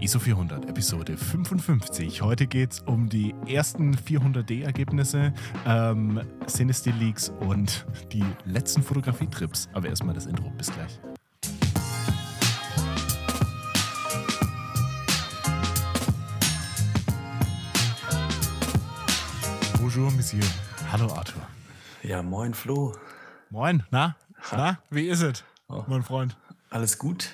ISO 400, Episode 55. Heute geht es um die ersten 400D-Ergebnisse, ähm, Cinestill Leaks und die letzten Fotografietrips. Aber erstmal das Intro. Bis gleich. Bonjour, Monsieur. Hallo, Arthur. Ja, moin, Flo. Moin, na? Na, wie ist es, Oh. mein Freund? Alles gut?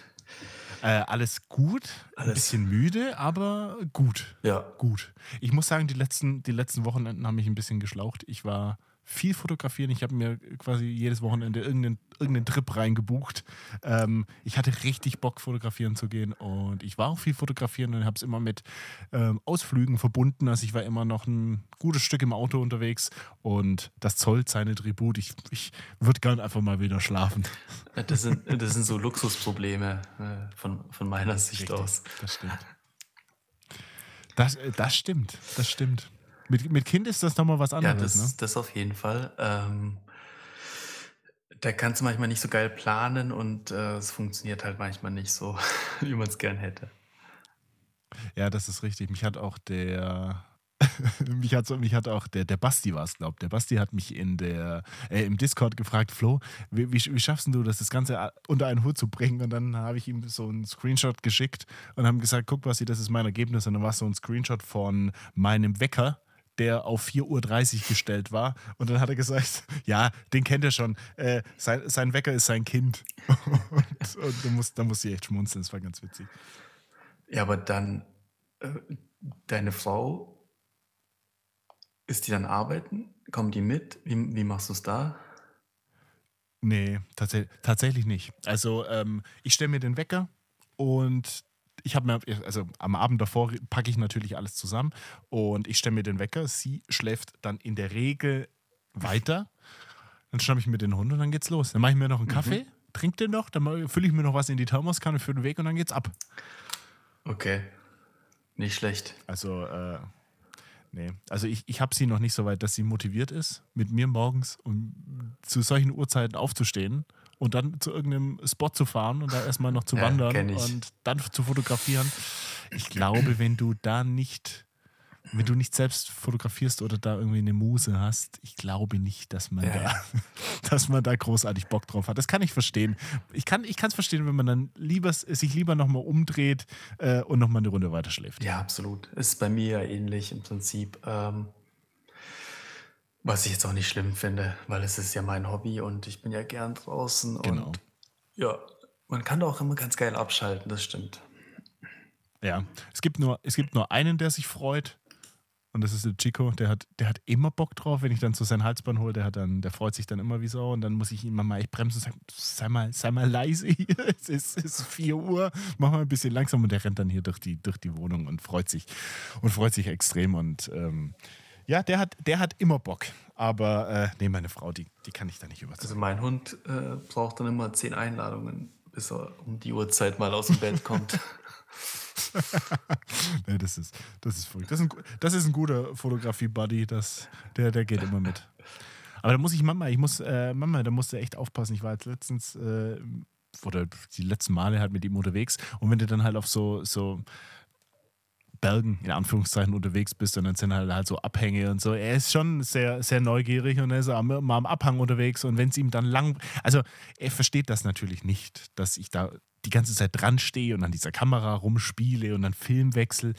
Äh, alles gut, ein Alles- bisschen müde, aber gut. Ja. Gut. Ich muss sagen, die letzten, die letzten Wochenenden haben mich ein bisschen geschlaucht. Ich war viel fotografieren. Ich habe mir quasi jedes Wochenende irgendeinen, irgendeinen Trip reingebucht. Ähm, ich hatte richtig Bock, fotografieren zu gehen und ich war auch viel fotografieren und habe es immer mit ähm, Ausflügen verbunden. Also ich war immer noch ein gutes Stück im Auto unterwegs und das zollt seine Tribut. Ich, ich würde gern einfach mal wieder schlafen. Das sind, das sind so Luxusprobleme äh, von, von meiner Sicht Richtig, aus. Das stimmt. Das, äh, das stimmt, das stimmt. Mit, mit Kind ist das nochmal was Ja, anderes, das, ne? das auf jeden Fall. Ähm, da kannst du manchmal nicht so geil planen und äh, es funktioniert halt manchmal nicht so, wie man es gern hätte. Ja, das ist richtig. Mich hat auch der. mich hat, mich hat auch der, der Basti war es, glaubt. Der Basti hat mich in der, äh, im Discord gefragt, Flo, wie, wie, wie schaffst du das, das Ganze a- unter einen Hut zu bringen? Und dann habe ich ihm so einen Screenshot geschickt und haben gesagt, guck, Basti, das ist mein Ergebnis. Und dann war es so ein Screenshot von meinem Wecker, der auf 4.30 Uhr gestellt war. Und dann hat er gesagt, ja, den kennt er schon. Äh, sein, sein Wecker ist sein Kind. und und da, muss, da musste ich echt schmunzeln, das war ganz witzig. Ja, aber dann, äh, deine Frau, ist die dann arbeiten? Kommen die mit? Wie, wie machst du es da? Nee, tats tatsächlich nicht. Also ähm, ich stelle mir den Wecker und ich habe mir, also am Abend davor packe ich natürlich alles zusammen und ich stelle mir den Wecker. Sie schläft dann in der Regel weiter. Dann schnappe ich mir den Hund und dann geht's los. Dann mache ich mir noch einen Kaffee, trinke den noch, dann fülle ich mir noch was in die Thermoskanne für den Weg und dann geht's ab. Okay. Nicht schlecht. Also, äh, nee. Also ich, ich habe sie noch nicht so weit, dass sie motiviert ist, mit mir morgens um zu solchen Uhrzeiten aufzustehen und dann zu irgendeinem Spot zu fahren und da erstmal noch zu Ja, wandern und dann zu fotografieren. Ich glaube, wenn du da nicht, wenn du nicht selbst fotografierst oder da irgendwie eine Muse hast, ich glaube nicht, dass man, Ja, da, dass man da großartig Bock drauf hat. Das kann ich verstehen. Ich kann es verstehen, wenn man dann lieber, sich lieber nochmal umdreht äh, und nochmal eine Runde weiter schläft. Ja, absolut. Ist bei mir ja ähnlich im Prinzip. Ähm, was ich jetzt auch nicht schlimm finde, weil es ist ja mein Hobby und ich bin ja gern draußen. Genau. Und ja, man kann da auch immer ganz geil abschalten, das stimmt. Ja, es gibt nur, es gibt nur einen, der sich freut. Und das ist der Chico, der hat, der hat immer Bock drauf, wenn ich dann so sein Halsband hole, der hat dann, der freut sich dann immer wie Sau und dann muss ich ihn mal bremsen und sagen, sei mal, sei mal leise hier, es ist, es ist 4 Uhr, mach mal ein bisschen langsam und der rennt dann hier durch die, durch die Wohnung und freut sich und freut sich extrem und ähm, ja, der hat, der hat immer Bock. Aber äh, nee, meine Frau, die, die kann ich da nicht überzeugen. Also mein Hund äh, braucht dann immer zehn Einladungen, bis er um die Uhrzeit mal aus dem Bett kommt. nee, das ist, das ist verrückt. Das ist ein, das ist ein guter Fotografie-Buddy, der, der geht immer mit. Aber da muss ich Mama, ich muss, äh, Mama, da musst du echt aufpassen. Ich war jetzt letztens, äh, oder die letzten Male halt mit ihm unterwegs und wenn du dann halt auf so, so Bergen, in Anführungszeichen, unterwegs bist und dann sind halt, halt so Abhänge und so. Er ist schon sehr, sehr neugierig und er ist am, mal am Abhang unterwegs und wenn es ihm dann lang, also er versteht das natürlich nicht, dass ich da die ganze Zeit dran stehe und an dieser Kamera rumspiele und dann Filmwechsel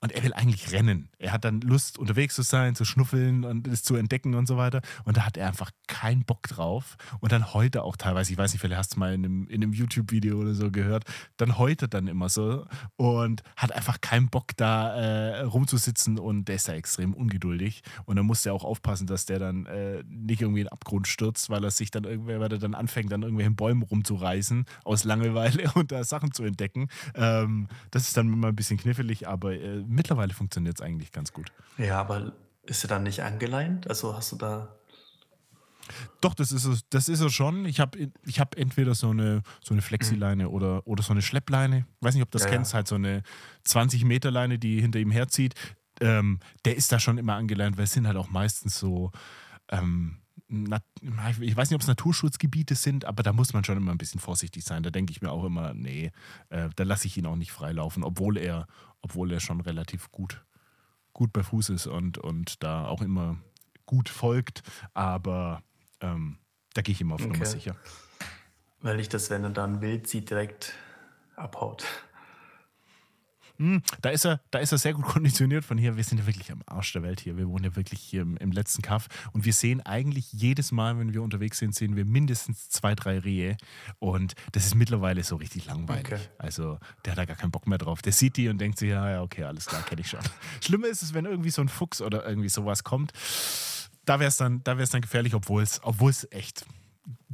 und er will eigentlich rennen. Er hat dann Lust, unterwegs zu sein, zu schnuffeln und es zu entdecken und so weiter. Und da hat er einfach keinen Bock drauf. Und dann heute auch teilweise, ich weiß nicht, vielleicht hast du mal in einem, in einem YouTube-Video oder so gehört, dann heute dann immer so und hat einfach keinen Bock da äh, rumzusitzen. Und der ist da extrem ungeduldig. Und dann muss er auch aufpassen, dass der dann äh, nicht irgendwie in den Abgrund stürzt, weil er sich dann irgendwer, weil er dann anfängt, an irgendwelchen Bäumen rumzureißen aus Langeweile und da Sachen zu entdecken. Ähm, das ist dann immer ein bisschen knifflig, aber äh, mittlerweile funktioniert es eigentlich ganz gut. ja, aber ist er dann nicht angeleint? Also hast du da. Doch, das ist es, das ist es schon. Ich habe ich hab entweder so eine, so eine Flexileine oder, oder so eine Schleppleine. Weiß nicht, ob du das Ja, ja. kennst, halt so eine 20 Meter Leine, die hinter ihm herzieht. Ähm, der ist da schon immer angeleint, weil es sind halt auch meistens so, ähm, ich weiß nicht, ob es Naturschutzgebiete sind, aber da muss man schon immer ein bisschen vorsichtig sein. Da denke ich mir auch immer, nee, äh, da lasse ich ihn auch nicht freilaufen, obwohl er, obwohl er schon relativ gut, gut bei Fuß ist und, und da auch immer gut folgt. Aber ähm, da gehe ich immer auf okay. Nummer sicher. Weil ich das, wenn er dann wild sieht, direkt abhaut. Hm, da, ist er, da ist er sehr gut konditioniert von hier. Wir sind ja wirklich am Arsch der Welt hier. Wir wohnen ja wirklich hier im, im letzten Kaff. Und wir sehen eigentlich jedes Mal, wenn wir unterwegs sind, sehen wir mindestens zwei, drei Rehe. Und das ist mittlerweile so richtig langweilig. Okay. Also der hat da gar keinen Bock mehr drauf. Der sieht die und denkt sich, ja, ja, okay, alles klar, kenne ich schon. Schlimmer ist es, wenn irgendwie so ein Fuchs oder irgendwie sowas kommt. Da wäre es dann, dann gefährlich, obwohl es echt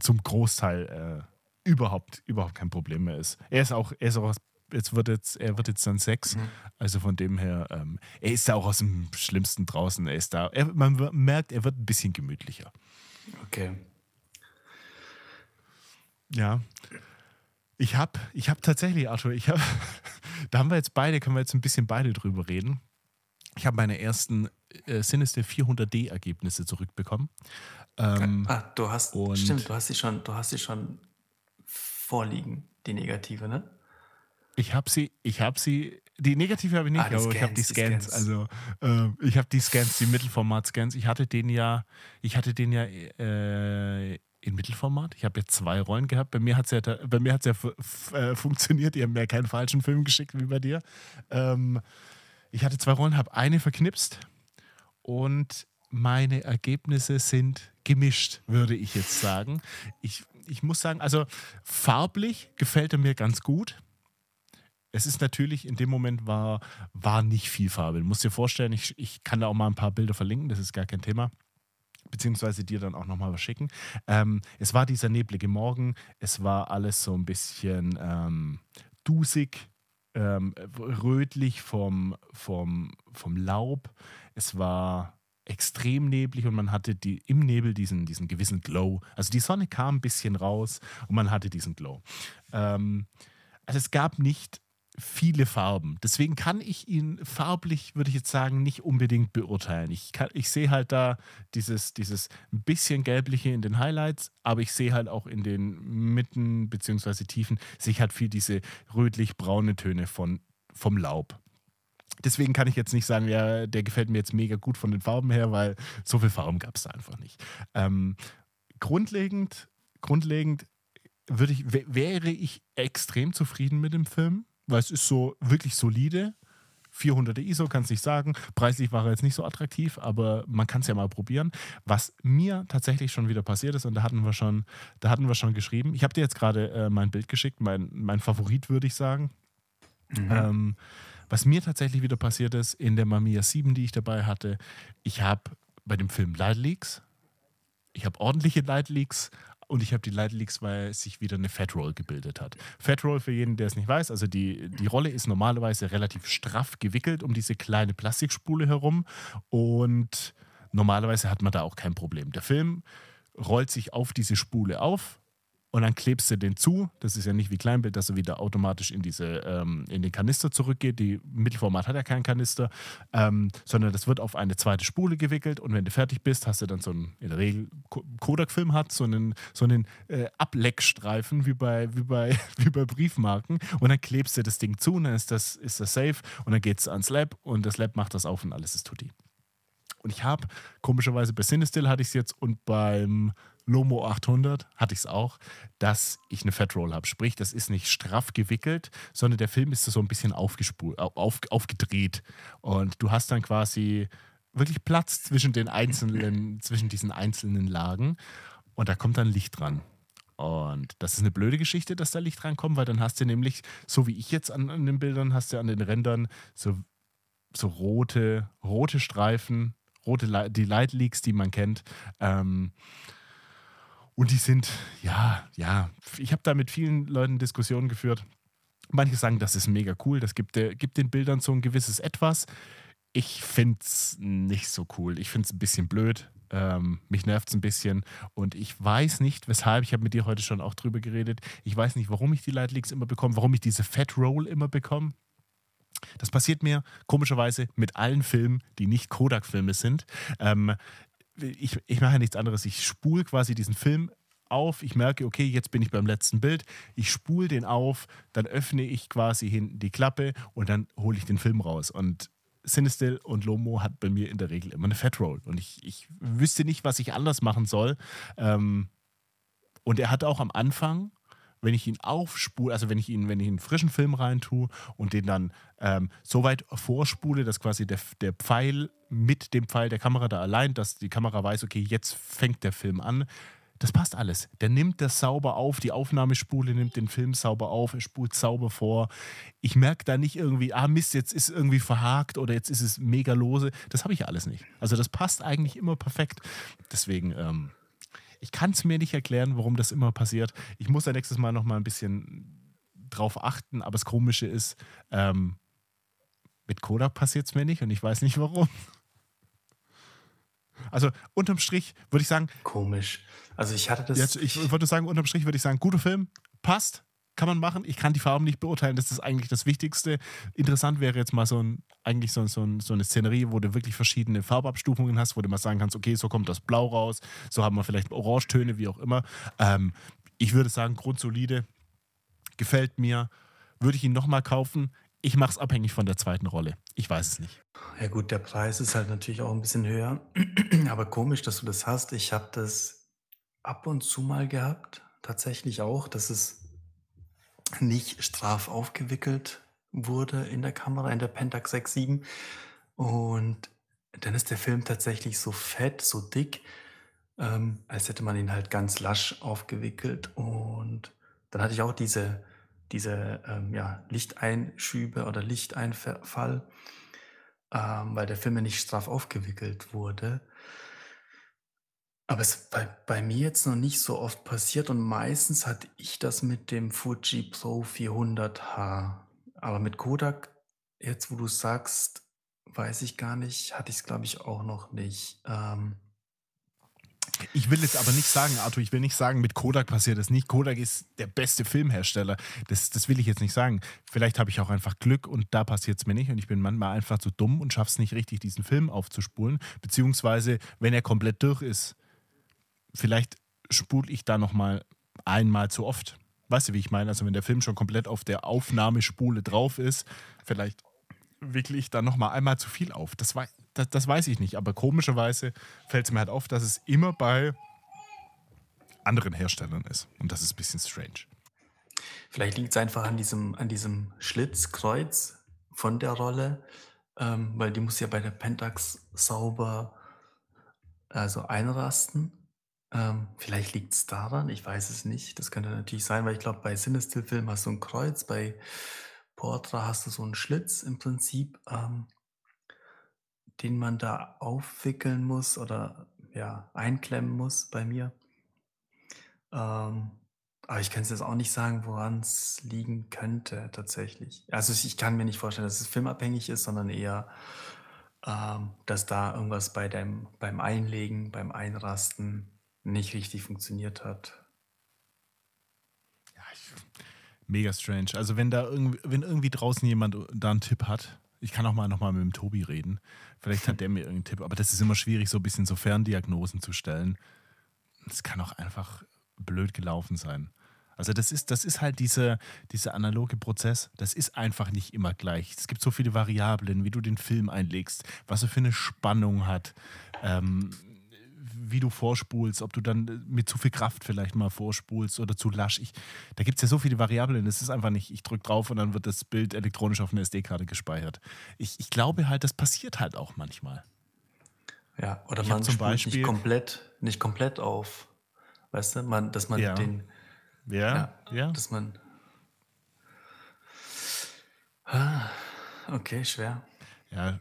zum Großteil äh, überhaupt, überhaupt kein Problem mehr ist. Er ist auch, er ist auch jetzt wird jetzt, er wird jetzt dann sechs. Mhm. Also von dem her, ähm, er ist da auch aus dem Schlimmsten draußen. Er ist da, er, man merkt, er wird ein bisschen gemütlicher. Okay. Ja. Ich habe ich hab tatsächlich, Arthur, ich habe, da haben wir jetzt beide, können wir jetzt ein bisschen beide drüber reden. Ich habe meine ersten äh, Sinister 400D-Ergebnisse zurückbekommen. Ähm, ah, du hast, stimmt, du hast sie schon, du hast sie schon vorliegen, die negative, ne? Ich habe sie, ich habe sie, die negative habe ich nicht, ah, aber Scans, ich habe die Scans. Die Scans. Also äh, ich habe die Scans, die Mittelformat-Scans. Ich hatte den ja, ich hatte den ja äh, in Mittelformat. Ich habe jetzt zwei Rollen gehabt. Bei mir hat es ja, bei mir hat's ja äh, funktioniert. Die haben mir keinen falschen Film geschickt wie bei dir. Ähm, ich hatte zwei Rollen, habe eine verknipst und meine Ergebnisse sind gemischt, würde ich jetzt sagen. Ich, ich muss sagen, also farblich gefällt er mir ganz gut es ist natürlich, in dem Moment war, war nicht viel Farbe. Du musst dir vorstellen, ich, ich kann da auch mal ein paar Bilder verlinken, das ist gar kein Thema. Beziehungsweise dir dann auch nochmal was schicken. Ähm, es war dieser neblige Morgen, es war alles so ein bisschen ähm, dusig, ähm, rötlich vom, vom, vom Laub. Es war extrem neblig und man hatte die, im Nebel diesen, diesen gewissen Glow. Also die Sonne kam ein bisschen raus und man hatte diesen Glow. Ähm, also es gab nicht viele Farben. Deswegen kann ich ihn farblich, würde ich jetzt sagen, nicht unbedingt beurteilen. Ich, ich sehe halt da dieses, dieses bisschen gelbliche in den Highlights, aber ich sehe halt auch in den Mitten bzw. Tiefen, sehe ich halt viel diese rötlich-braune Töne von, vom Laub. Deswegen kann ich jetzt nicht sagen, ja, der gefällt mir jetzt mega gut von den Farben her, weil so viel Farben gab es da einfach nicht. Ähm, grundlegend, grundlegend würde ich, wäre ich extrem zufrieden mit dem Film weil es ist so wirklich solide. 400er ISO, kannst nicht sagen. Preislich war er jetzt nicht so attraktiv, aber man kann es ja mal probieren. Was mir tatsächlich schon wieder passiert ist, und da hatten wir schon, da hatten wir schon geschrieben, ich habe dir jetzt gerade äh, mein Bild geschickt, mein, mein Favorit, würde ich sagen. Mhm. Ähm, was mir tatsächlich wieder passiert ist, in der Mamiya 7, die ich dabei hatte, ich habe bei dem Film Light Leaks, ich habe ordentliche Light Leaks, und ich habe die Light Leaks, weil sich wieder eine Fat Roll gebildet hat. Fat Roll, für jeden, der es nicht weiß, also die, die Rolle ist normalerweise relativ straff gewickelt um diese kleine Plastikspule herum. Und normalerweise hat man da auch kein Problem. Der Film rollt sich auf diese Spule auf, und dann klebst du den zu. Das ist ja nicht wie Kleinbild, dass er wieder automatisch in, diese, ähm, in den Kanister zurückgeht. Die Mittelformat hat ja keinen Kanister, ähm, sondern das wird auf eine zweite Spule gewickelt und wenn du fertig bist, hast du dann so einen, in der Regel Kodak-Film hat, so einen, so einen äh, Ableckstreifen wie bei, wie, bei, wie bei Briefmarken und dann klebst du das Ding zu und dann ist das, ist das safe und dann geht es ans Lab und das Lab macht das auf und alles ist tutti. Und ich habe, komischerweise bei Cinestill hatte ich es jetzt und beim Lomo 800 hatte ich es auch, dass ich eine Fat Roll habe. Sprich, das ist nicht straff gewickelt, sondern der Film ist so ein bisschen aufgespult, auf, aufgedreht. Und du hast dann quasi wirklich Platz zwischen den einzelnen, zwischen diesen einzelnen Lagen. Und da kommt dann Licht dran. Und das ist eine blöde Geschichte, dass da Licht rankommt, weil dann hast du nämlich, so wie ich jetzt an, an den Bildern, hast du an den Rändern so, so rote, rote Streifen, rote die Light Leaks, die man kennt. Ähm, und die sind, ja, ja, ich habe da mit vielen Leuten Diskussionen geführt. Manche sagen, das ist mega cool, das gibt, gibt den Bildern so ein gewisses Etwas. Ich finde es nicht so cool. Ich finde es ein bisschen blöd. Ähm, mich nervt es ein bisschen. Und ich weiß nicht, weshalb, ich habe mit dir heute schon auch drüber geredet, ich weiß nicht, warum ich die Light Leaks immer bekomme, warum ich diese Fat Roll immer bekomme. Das passiert mir komischerweise mit allen Filmen, die nicht Kodak-Filme sind. Ähm, ich, ich mache ja nichts anderes. Ich spule quasi diesen Film auf. Ich merke, okay, jetzt bin ich beim letzten Bild. Ich spule den auf, dann öffne ich quasi hinten die Klappe und dann hole ich den Film raus. Und Sinistil und Lomo hat bei mir in der Regel immer eine Fat Roll. Und ich, ich wüsste nicht, was ich anders machen soll. Ähm, und er hat auch am Anfang, wenn ich ihn aufspule, also wenn ich ihn, wenn ich einen frischen Film reintue und den dann ähm, so weit vorspule, dass quasi der, der Pfeil mit dem Pfeil der Kamera da allein, dass die Kamera weiß, okay, jetzt fängt der Film an, das passt alles. Der nimmt das sauber auf, die Aufnahmespule nimmt den Film sauber auf, er spult sauber vor. Ich merke da nicht irgendwie, ah Mist, jetzt ist irgendwie verhakt oder jetzt ist es mega lose. Das habe ich alles nicht. Also das passt eigentlich immer perfekt. Deswegen, ähm, ich kann es mir nicht erklären, warum das immer passiert. Ich muss da nächstes Mal nochmal ein bisschen drauf achten, aber das Komische ist, ähm, mit Kodak passiert es mir nicht und ich weiß nicht warum. Also unterm Strich würde ich sagen. Komisch. Also ich hatte das. Jetzt, ich würde sagen, unterm Strich würde ich sagen, guter Film, passt, kann man machen. Ich kann die Farben nicht beurteilen, das ist eigentlich das Wichtigste. Interessant wäre jetzt mal so ein, eigentlich so, so, so eine Szenerie, wo du wirklich verschiedene Farbabstufungen hast, wo du mal sagen kannst, okay, so kommt das Blau raus, so haben wir vielleicht Orangetöne, wie auch immer. Ähm, ich würde sagen, grundsolide, gefällt mir. Würde ich ihn nochmal kaufen? Ich mache es abhängig von der zweiten Rolle. Ich weiß es nicht. Ja gut, der Preis ist halt natürlich auch ein bisschen höher. Aber komisch, dass du das hast. Ich habe das ab und zu mal gehabt, tatsächlich auch, dass es nicht straff aufgewickelt wurde in der Kamera, in der Pentax 6.7. Und dann ist der Film tatsächlich so fett, so dick, ähm, als hätte man ihn halt ganz lasch aufgewickelt. Und dann hatte ich auch diese, diese ähm, ja, Lichteinschübe oder Lichteinfall ähm, weil der Film ja nicht straff aufgewickelt wurde. Aber es ist bei, bei mir jetzt noch nicht so oft passiert und meistens hatte ich das mit dem Fuji Pro 400H. Aber mit Kodak, jetzt wo du sagst, weiß ich gar nicht, hatte ich es glaube ich auch noch nicht. Ähm, ich will jetzt aber nicht sagen, Arthur, ich will nicht sagen, mit Kodak passiert das nicht. Kodak ist der beste Filmhersteller. Das, das will ich jetzt nicht sagen. Vielleicht habe ich auch einfach Glück und da passiert es mir nicht und ich bin manchmal einfach zu dumm und schaffe es nicht richtig, diesen Film aufzuspulen. Beziehungsweise, wenn er komplett durch ist, vielleicht spule ich da nochmal einmal zu oft. Weißt du, wie ich meine? Also, wenn der Film schon komplett auf der Aufnahmespule drauf ist, vielleicht wickle ich da nochmal einmal zu viel auf. Das, war, das, das weiß ich nicht. Aber komischerweise fällt es mir halt auf, dass es immer bei anderen Herstellern ist. Und das ist ein bisschen strange. Vielleicht liegt es einfach an diesem, an diesem Schlitzkreuz von der Rolle, ähm, weil die muss ja bei der Pentax sauber also einrasten. Ähm, vielleicht liegt es daran, ich weiß es nicht. Das könnte natürlich sein, weil ich glaube, bei Cinestill-Film hast du ein Kreuz, bei Portra hast du so einen Schlitz im Prinzip. Ähm, den man da aufwickeln muss oder ja, einklemmen muss bei mir. Ähm, aber ich kann es jetzt auch nicht sagen, woran es liegen könnte tatsächlich. Also ich kann mir nicht vorstellen, dass es filmabhängig ist, sondern eher, ähm, dass da irgendwas bei dem, beim Einlegen, beim Einrasten nicht richtig funktioniert hat. Ja, mega strange. Also wenn da irgendwie, wenn irgendwie draußen jemand da einen Tipp hat, ich kann auch mal nochmal mit dem Tobi reden. Vielleicht hat der mir irgendeinen Tipp. Aber das ist immer schwierig, so ein bisschen so Ferndiagnosen zu stellen. Das kann auch einfach blöd gelaufen sein. Also das ist, das ist halt dieser diese analoge Prozess. Das ist einfach nicht immer gleich. Es gibt so viele Variablen, wie du den Film einlegst, was er für eine Spannung hat. Ähm, wie du vorspulst, ob du dann mit zu viel Kraft vielleicht mal vorspulst oder zu lasch. Ich, da gibt es ja so viele Variablen. Es ist einfach nicht, ich drücke drauf und dann wird das Bild elektronisch auf eine SD-Karte gespeichert. Ich, ich glaube halt, das passiert halt auch manchmal. Ja, oder ich man zum Beispiel nicht komplett, nicht komplett auf. Weißt du, man, dass man ja. den. Ja, ja, ja. Dass man. Ah, okay, schwer. Ja,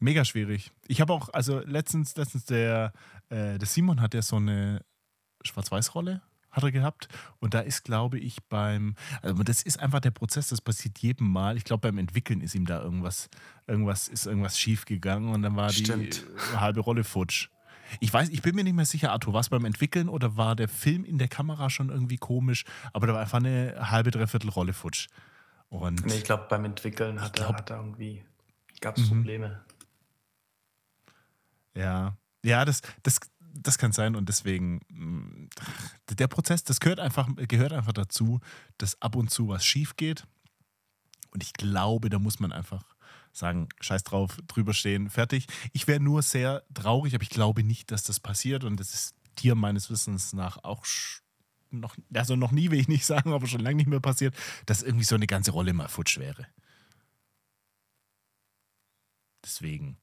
mega schwierig. Ich habe auch, also letztens, letztens der, äh, der Simon hat ja so eine Schwarz-Weiß-Rolle hat er gehabt. Und da ist, glaube ich, beim, also das ist einfach der Prozess, das passiert jedem Mal. Ich glaube, beim Entwickeln ist ihm da irgendwas, irgendwas, ist irgendwas schief gegangen und dann war Stimmt. die halbe Rolle futsch. Ich weiß, ich bin mir nicht mehr sicher, Arthur, war es beim Entwickeln oder war der Film in der Kamera schon irgendwie komisch, aber da war einfach eine halbe, dreiviertel Rolle futsch. Und nee, ich glaube, beim Entwickeln hat, glaub, er, hat er irgendwie, gab es mhm. Probleme. Ja, ja, das, das, das kann sein und deswegen, mm, der Prozess, das gehört einfach, gehört einfach dazu, dass ab und zu was schief geht. Und ich glaube, da muss man einfach sagen, scheiß drauf, drüber stehen, fertig. Ich wäre nur sehr traurig, aber ich glaube nicht, dass das passiert und das ist dir meines Wissens nach auch noch, also noch nie will ich nicht sagen, aber schon lange nicht mehr passiert, dass irgendwie so eine ganze Rolle mal futsch wäre. Deswegen.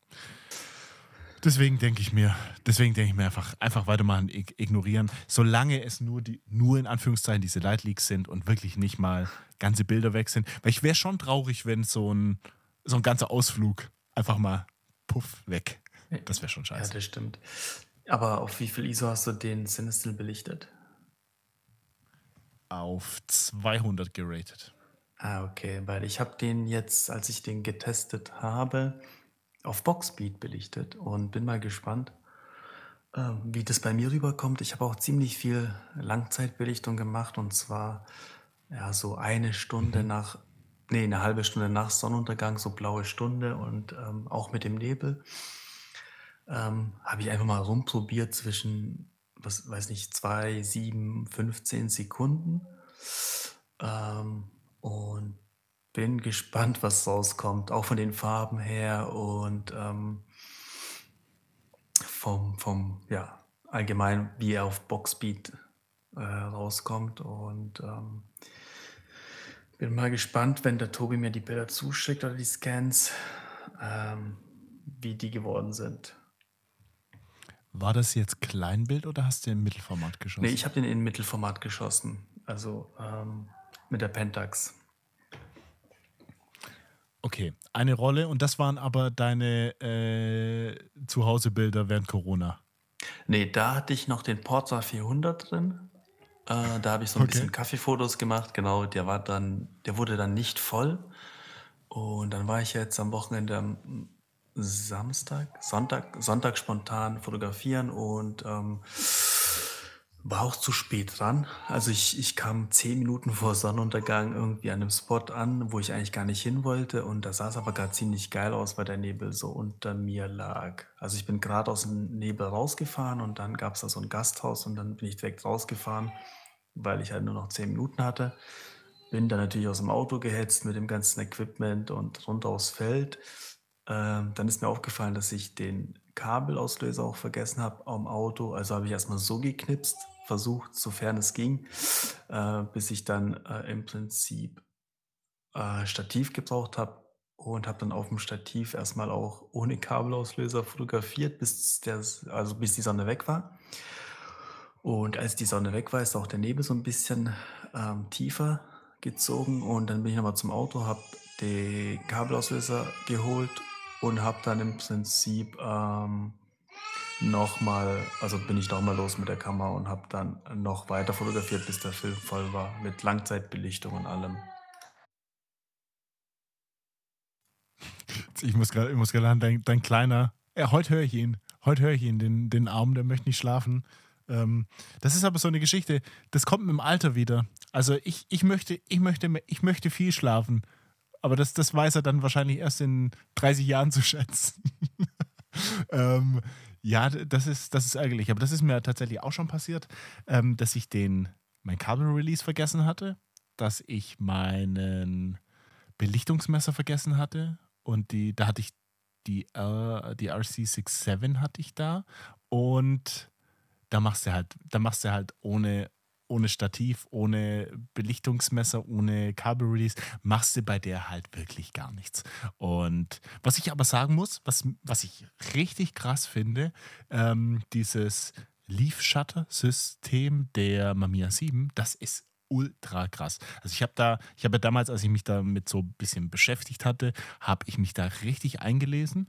Deswegen denke ich mir, deswegen denke ich mir einfach, einfach weitermachen, ignorieren, solange es nur die, nur in Anführungszeichen diese Light Leaks sind und wirklich nicht mal ganze Bilder weg sind. Weil ich wäre schon traurig, wenn so ein, so ein ganzer Ausflug einfach mal puff weg. Das wäre schon scheiße. Ja, das stimmt. Aber auf wie viel ISO hast du den Sinistil belichtet? Auf 200 geratet. Ah, okay, weil ich habe den jetzt, als ich den getestet habe, auf Boxbeat belichtet und bin mal gespannt, ähm, wie das bei mir rüberkommt. Ich habe auch ziemlich viel Langzeitbelichtung gemacht und zwar ja so eine Stunde mhm. nach, nee, eine halbe Stunde nach Sonnenuntergang, so blaue Stunde und ähm, auch mit dem Nebel. Ähm, habe ich einfach mal rumprobiert zwischen, was weiß nicht, 2, 7, 15 Sekunden. Ähm, und bin gespannt, was rauskommt, auch von den Farben her und ähm, vom, vom, ja, allgemein, wie er auf Boxbeat äh, rauskommt. Und ähm, bin mal gespannt, wenn der Tobi mir die Bilder zuschickt oder die Scans, ähm, wie die geworden sind. War das jetzt Kleinbild oder hast du den Mittelformat geschossen? Nee, ich habe den in Mittelformat geschossen. Also ähm, mit der Pentax. Okay, eine Rolle und das waren aber deine äh, Zuhausebilder während Corona. Nee, da hatte ich noch den Porza 400 drin. Äh, da habe ich so ein okay. bisschen Kaffeefotos gemacht. Genau, der war dann, der wurde dann nicht voll. Und dann war ich jetzt am Wochenende am Samstag, Sonntag, Sonntag spontan fotografieren und ähm, war auch zu spät dran. Also ich, ich kam zehn Minuten vor Sonnenuntergang irgendwie an einem Spot an, wo ich eigentlich gar nicht hin wollte. Und da sah es aber gerade ziemlich geil aus, weil der Nebel so unter mir lag. Also ich bin gerade aus dem Nebel rausgefahren und dann gab es da so ein Gasthaus und dann bin ich direkt rausgefahren, weil ich halt nur noch zehn Minuten hatte. Bin dann natürlich aus dem Auto gehetzt mit dem ganzen Equipment und runter aufs Feld. Ähm, dann ist mir aufgefallen, dass ich den Kabelauslöser auch vergessen habe am Auto. Also habe ich erstmal so geknipst, versucht, sofern es ging, äh, bis ich dann äh, im Prinzip äh, Stativ gebraucht habe und habe dann auf dem Stativ erstmal auch ohne Kabelauslöser fotografiert, bis, der, also bis die Sonne weg war. Und als die Sonne weg war, ist auch der Nebel so ein bisschen ähm, tiefer gezogen und dann bin ich nochmal zum Auto, habe den Kabelauslöser geholt und habe dann im Prinzip ähm, nochmal, also bin ich nochmal los mit der Kamera und habe dann noch weiter fotografiert, bis der Film voll war, mit Langzeitbelichtung und allem. Ich muss gerade an dein, dein kleiner, ja, heute höre ich ihn, heute höre ich ihn, den, den Arm, der möchte nicht schlafen. Ähm, das ist aber so eine Geschichte, das kommt mit dem Alter wieder. Also ich, ich, möchte, ich, möchte, ich möchte viel schlafen. Aber das, das weiß er dann wahrscheinlich erst in 30 Jahren zu schätzen. ähm, ja, das ist, das ist ärgerlich. Aber das ist mir tatsächlich auch schon passiert, ähm, dass ich den, mein Kabel-Release vergessen hatte, dass ich meinen Belichtungsmesser vergessen hatte und die, da hatte ich die, äh, die RC67 hatte ich da und da machst du halt, da machst du halt ohne, ohne Stativ, ohne Belichtungsmesser, ohne Kabelrelease, machst du bei der halt wirklich gar nichts. Und was ich aber sagen muss, was, was ich richtig krass finde, ähm, dieses Leaf Shutter System der Mamiya 7, das ist ultra krass. Also ich habe da, ich habe ja damals, als ich mich damit so ein bisschen beschäftigt hatte, habe ich mich da richtig eingelesen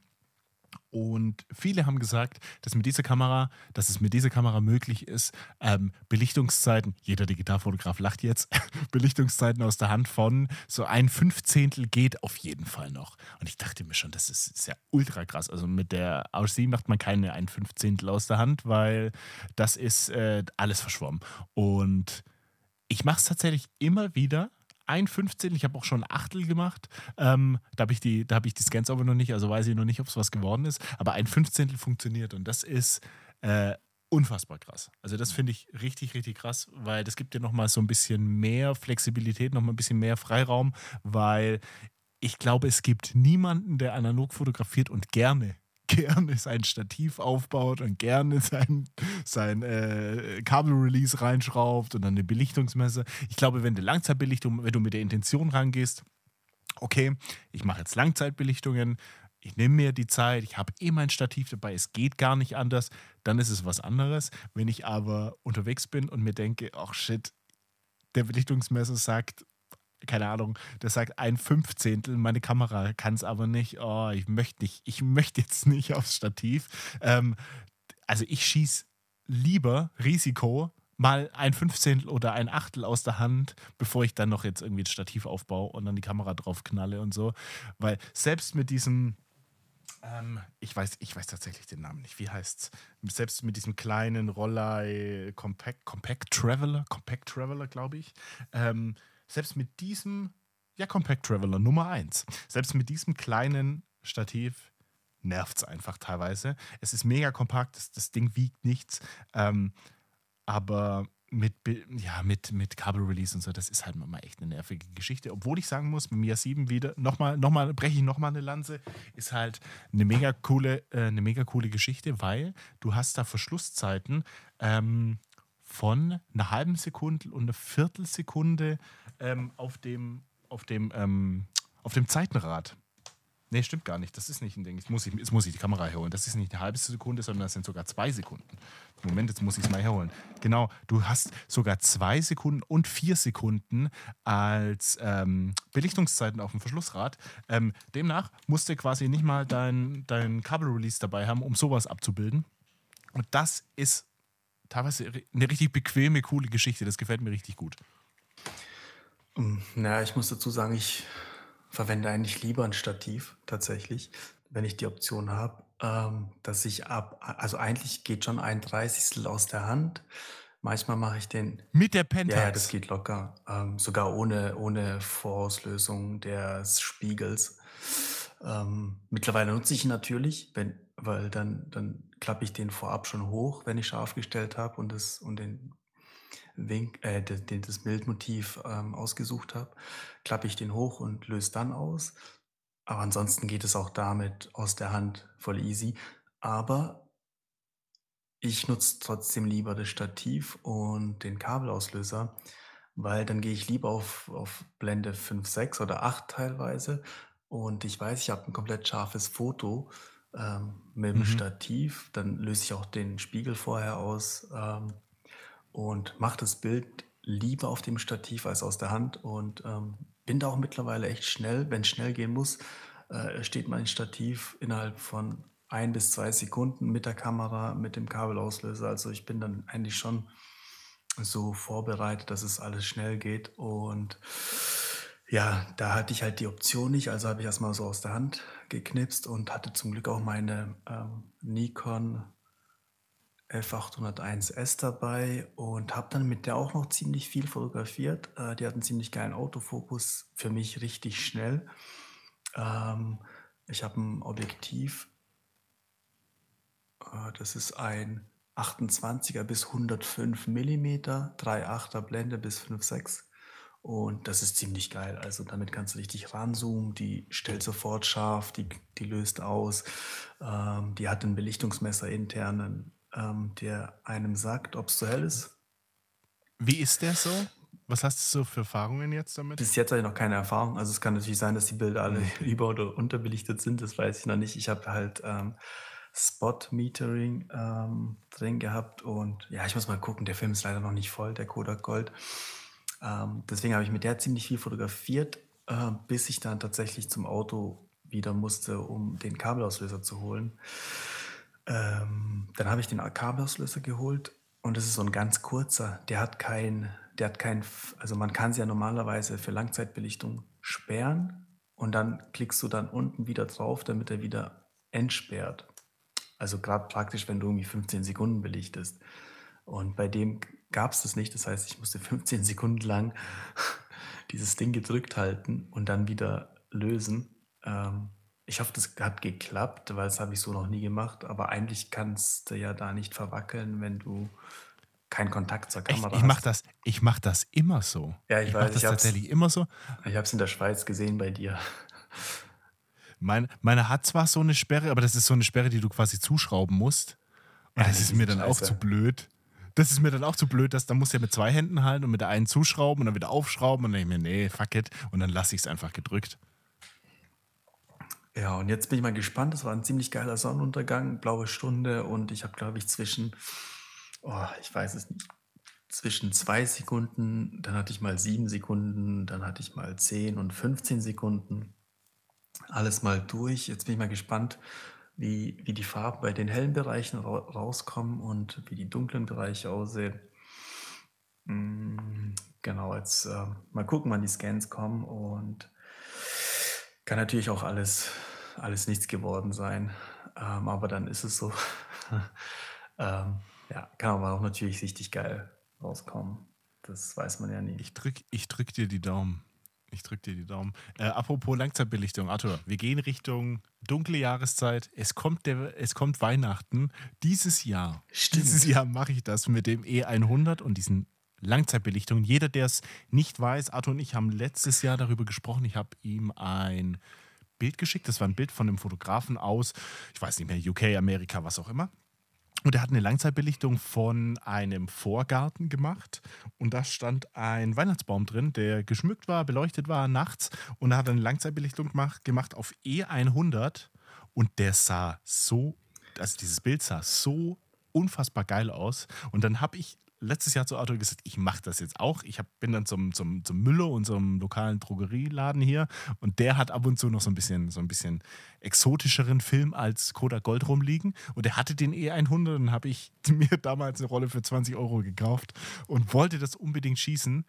und viele haben gesagt, dass mit dieser Kamera, dass es mit dieser Kamera möglich ist, ähm, Belichtungszeiten, jeder Digitalfotograf lacht jetzt, Belichtungszeiten aus der Hand von so ein Fünfzehntel geht auf jeden Fall noch. Und ich dachte mir schon, das ist, ist ja ultra krass. Also mit der RC macht man keine ein Fünfzehntel aus der Hand, weil das ist äh, alles verschwommen. Und ich mache es tatsächlich immer wieder, ein Fünfzehntel, ich habe auch schon ein Achtel gemacht. Ähm, da habe ich, die, hab ich die Scans aber noch nicht, also weiß ich noch nicht, ob es was geworden ist. Aber ein Fünfzehntel funktioniert und das ist äh, unfassbar krass. Also das finde ich richtig, richtig krass, weil das gibt dir nochmal so ein bisschen mehr Flexibilität, nochmal ein bisschen mehr Freiraum, weil ich glaube, es gibt niemanden, der analog fotografiert und gerne gerne sein Stativ aufbaut und gerne sein, sein äh, Kabelrelease reinschraubt und dann eine Belichtungsmesse. Ich glaube, wenn du Langzeitbelichtung, wenn du mit der Intention rangehst, okay, ich mache jetzt Langzeitbelichtungen, ich nehme mir die Zeit, ich habe eh mein Stativ dabei, es geht gar nicht anders, dann ist es was anderes. Wenn ich aber unterwegs bin und mir denke, ach shit, der Belichtungsmesser sagt, keine Ahnung, der sagt ein Fünfzehntel, meine Kamera kann es aber nicht, oh, ich möchte nicht, ich möchte jetzt nicht aufs Stativ. Ähm, also ich schieße lieber Risiko mal ein Fünfzehntel oder ein Achtel aus der Hand, bevor ich dann noch jetzt irgendwie das Stativ aufbaue und dann die Kamera drauf knalle und so. Weil selbst mit diesem, ähm, ich, weiß, ich weiß tatsächlich den Namen nicht, wie heißt es? Selbst mit diesem kleinen Roller Compact, Compact Traveler, Compact Traveler, glaube ich, ähm, selbst mit diesem, ja, Compact Traveler Nummer 1, selbst mit diesem kleinen Stativ nervt es einfach teilweise. Es ist mega kompakt, das, das Ding wiegt nichts, ähm, aber mit, ja, mit, mit Kabel-Release und so, das ist halt mal echt eine nervige Geschichte. Obwohl ich sagen muss, mit Mia 7 wieder, nochmal, nochmal, breche ich nochmal eine Lanze, ist halt eine mega coole, äh, eine mega coole Geschichte, weil du hast da Verschlusszeiten ähm, von einer halben Sekunde und einer Viertelsekunde ähm, auf dem, auf dem, ähm, auf dem Zeitenrad. Nee, stimmt gar nicht. Das ist nicht ein Ding. Jetzt muss ich, jetzt muss ich die Kamera herholen. Das ist nicht eine halbe Sekunde, sondern das sind sogar zwei Sekunden. Moment, jetzt muss ich es mal herholen. Genau, du hast sogar zwei Sekunden und vier Sekunden als ähm, Belichtungszeiten auf dem Verschlussrad. Ähm, demnach musst du quasi nicht mal dein, dein Kabelrelease dabei haben, um sowas abzubilden. Und das ist teilweise eine richtig bequeme, coole Geschichte. Das gefällt mir richtig gut. Hm, na, ich muss dazu sagen, ich verwende eigentlich lieber ein Stativ tatsächlich, wenn ich die Option habe, ähm, dass ich ab, also eigentlich geht schon ein Dreißigstel aus der Hand. Manchmal mache ich den. Mit der Pentax? Ja, ja, das geht locker. Ähm, sogar ohne, ohne Vorauslösung des Spiegels. Ähm, mittlerweile nutze ich ihn natürlich, wenn, weil dann, dann klappe ich den vorab schon hoch, wenn ich scharf gestellt habe und, das, und den Wink, äh, den, das Bildmotiv ähm, ausgesucht habe, klappe ich den hoch und löse dann aus. Aber ansonsten geht es auch damit aus der Hand voll easy. Aber ich nutze trotzdem lieber das Stativ und den Kabelauslöser, weil dann gehe ich lieber auf, auf Blende 5, 6 oder 8 teilweise. Und ich weiß, ich habe ein komplett scharfes Foto ähm, mit dem mhm. Stativ. Dann löse ich auch den Spiegel vorher aus. Ähm, und mache das Bild lieber auf dem Stativ als aus der Hand und ähm, bin da auch mittlerweile echt schnell. Wenn es schnell gehen muss, äh, steht mein Stativ innerhalb von ein bis zwei Sekunden mit der Kamera, mit dem Kabelauslöser. Also ich bin dann eigentlich schon so vorbereitet, dass es alles schnell geht. Und ja, da hatte ich halt die Option nicht, also habe ich erstmal so aus der Hand geknipst und hatte zum Glück auch meine ähm, Nikon F801S dabei und habe dann mit der auch noch ziemlich viel fotografiert. Äh, die hat einen ziemlich geilen Autofokus, für mich richtig schnell. Ähm, ich habe ein Objektiv, äh, das ist ein 28er bis 105 mm, 3,8er Blende bis 5,6 und das ist ziemlich geil. Also damit kannst du richtig ranzoomen, die stellt sofort scharf, die, die löst aus. Ähm, die hat ein Belichtungsmesser intern, ähm, der einem sagt, ob es zu hell ist. Wie ist der so? Was hast du so für Erfahrungen jetzt damit? Bis jetzt habe ich noch keine Erfahrung. Also es kann natürlich sein, dass die Bilder alle über- oder unterbelichtet sind. Das weiß ich noch nicht. Ich habe halt ähm, Spot-Metering ähm, drin gehabt und ja, ich muss mal gucken. Der Film ist leider noch nicht voll, der Kodak Gold. Ähm, deswegen habe ich mit der ziemlich viel fotografiert, äh, bis ich dann tatsächlich zum Auto wieder musste, um den Kabelauslöser zu holen. Ähm, dann habe ich den Kabelauslöser geholt und das ist so ein ganz kurzer. Der hat kein, der hat kein, also man kann sie ja normalerweise für Langzeitbelichtung sperren und dann klickst du dann unten wieder drauf, damit er wieder entsperrt. Also gerade praktisch, wenn du irgendwie 15 Sekunden belichtest. Und bei dem gab es das nicht. Das heißt, ich musste 15 Sekunden lang dieses Ding gedrückt halten und dann wieder lösen. Ähm, Ich hoffe, das hat geklappt, weil das habe ich so noch nie gemacht. Aber eigentlich kannst du ja da nicht verwackeln, wenn du keinen Kontakt zur Echt, Kamera ich mache hast. das, ich mach das immer so. Ja, ich Ich mache weiß, das ich habe es tatsächlich immer so. ich hab's in der Schweiz gesehen bei dir. Meine, meine hat zwar so eine Sperre, aber das ist so eine Sperre, die du quasi zuschrauben musst. Und Ja, das ist mir dann auch zu scheiße. blöd. Das ist mir dann auch zu blöd, dass da musst du ja mit zwei Händen halten und mit der einen zuschrauben und dann wieder aufschrauben und dann denke ich mir, nee, fuck it. Und dann lasse ich es einfach gedrückt. Ja, und jetzt bin ich mal gespannt. Es war ein ziemlich geiler Sonnenuntergang, blaue Stunde und ich habe, glaube ich, zwischen, oh, ich weiß es nicht, zwischen zwei Sekunden, dann hatte ich mal sieben Sekunden, dann hatte ich mal zehn und 15 Sekunden. Alles mal durch. Jetzt bin ich mal gespannt, wie, wie die Farben bei den hellen Bereichen ra rauskommen und wie die dunklen Bereiche aussehen. Mm, Genau, jetzt äh, mal gucken, wann die Scans kommen und kann natürlich auch alles, alles nichts geworden sein, ähm, aber dann ist es so. ähm, ja, kann aber auch natürlich richtig geil rauskommen. Das weiß man ja nie. Ich drück, ich drück dir die Daumen. Ich drück dir die Daumen. Äh, apropos Langzeitbelichtung, Arthur, wir gehen Richtung dunkle Jahreszeit. Es kommt, der, es kommt Weihnachten. Dieses Jahr, Stimmt. dieses Jahr mache ich das mit dem E100 und diesen Langzeitbelichtungen. Jeder, der es nicht weiß, Arthur und ich haben letztes Jahr darüber gesprochen. Ich habe ihm ein Bild geschickt. Das war ein Bild von einem Fotografen aus, ich weiß nicht mehr, UK, Amerika, was auch immer. Und er hat eine Langzeitbelichtung von einem Vorgarten gemacht. Und da stand ein Weihnachtsbaum drin, der geschmückt war, beleuchtet war nachts. Und er hat eine Langzeitbelichtung gemacht, gemacht auf E100. Und der sah so, also dieses Bild sah so unfassbar geil aus. Und dann habe ich letztes Jahr zu Arthur gesagt, ich mache das jetzt auch. Ich hab, bin dann zum, zum, zum Müller, unserem lokalen Drogerieladen hier. Und der hat ab und zu noch so ein bisschen, so ein bisschen exotischeren Film als Kodak Gold rumliegen. Und er hatte den E100 und habe ich mir damals eine Rolle für 20 Euro gekauft und wollte das unbedingt schießen.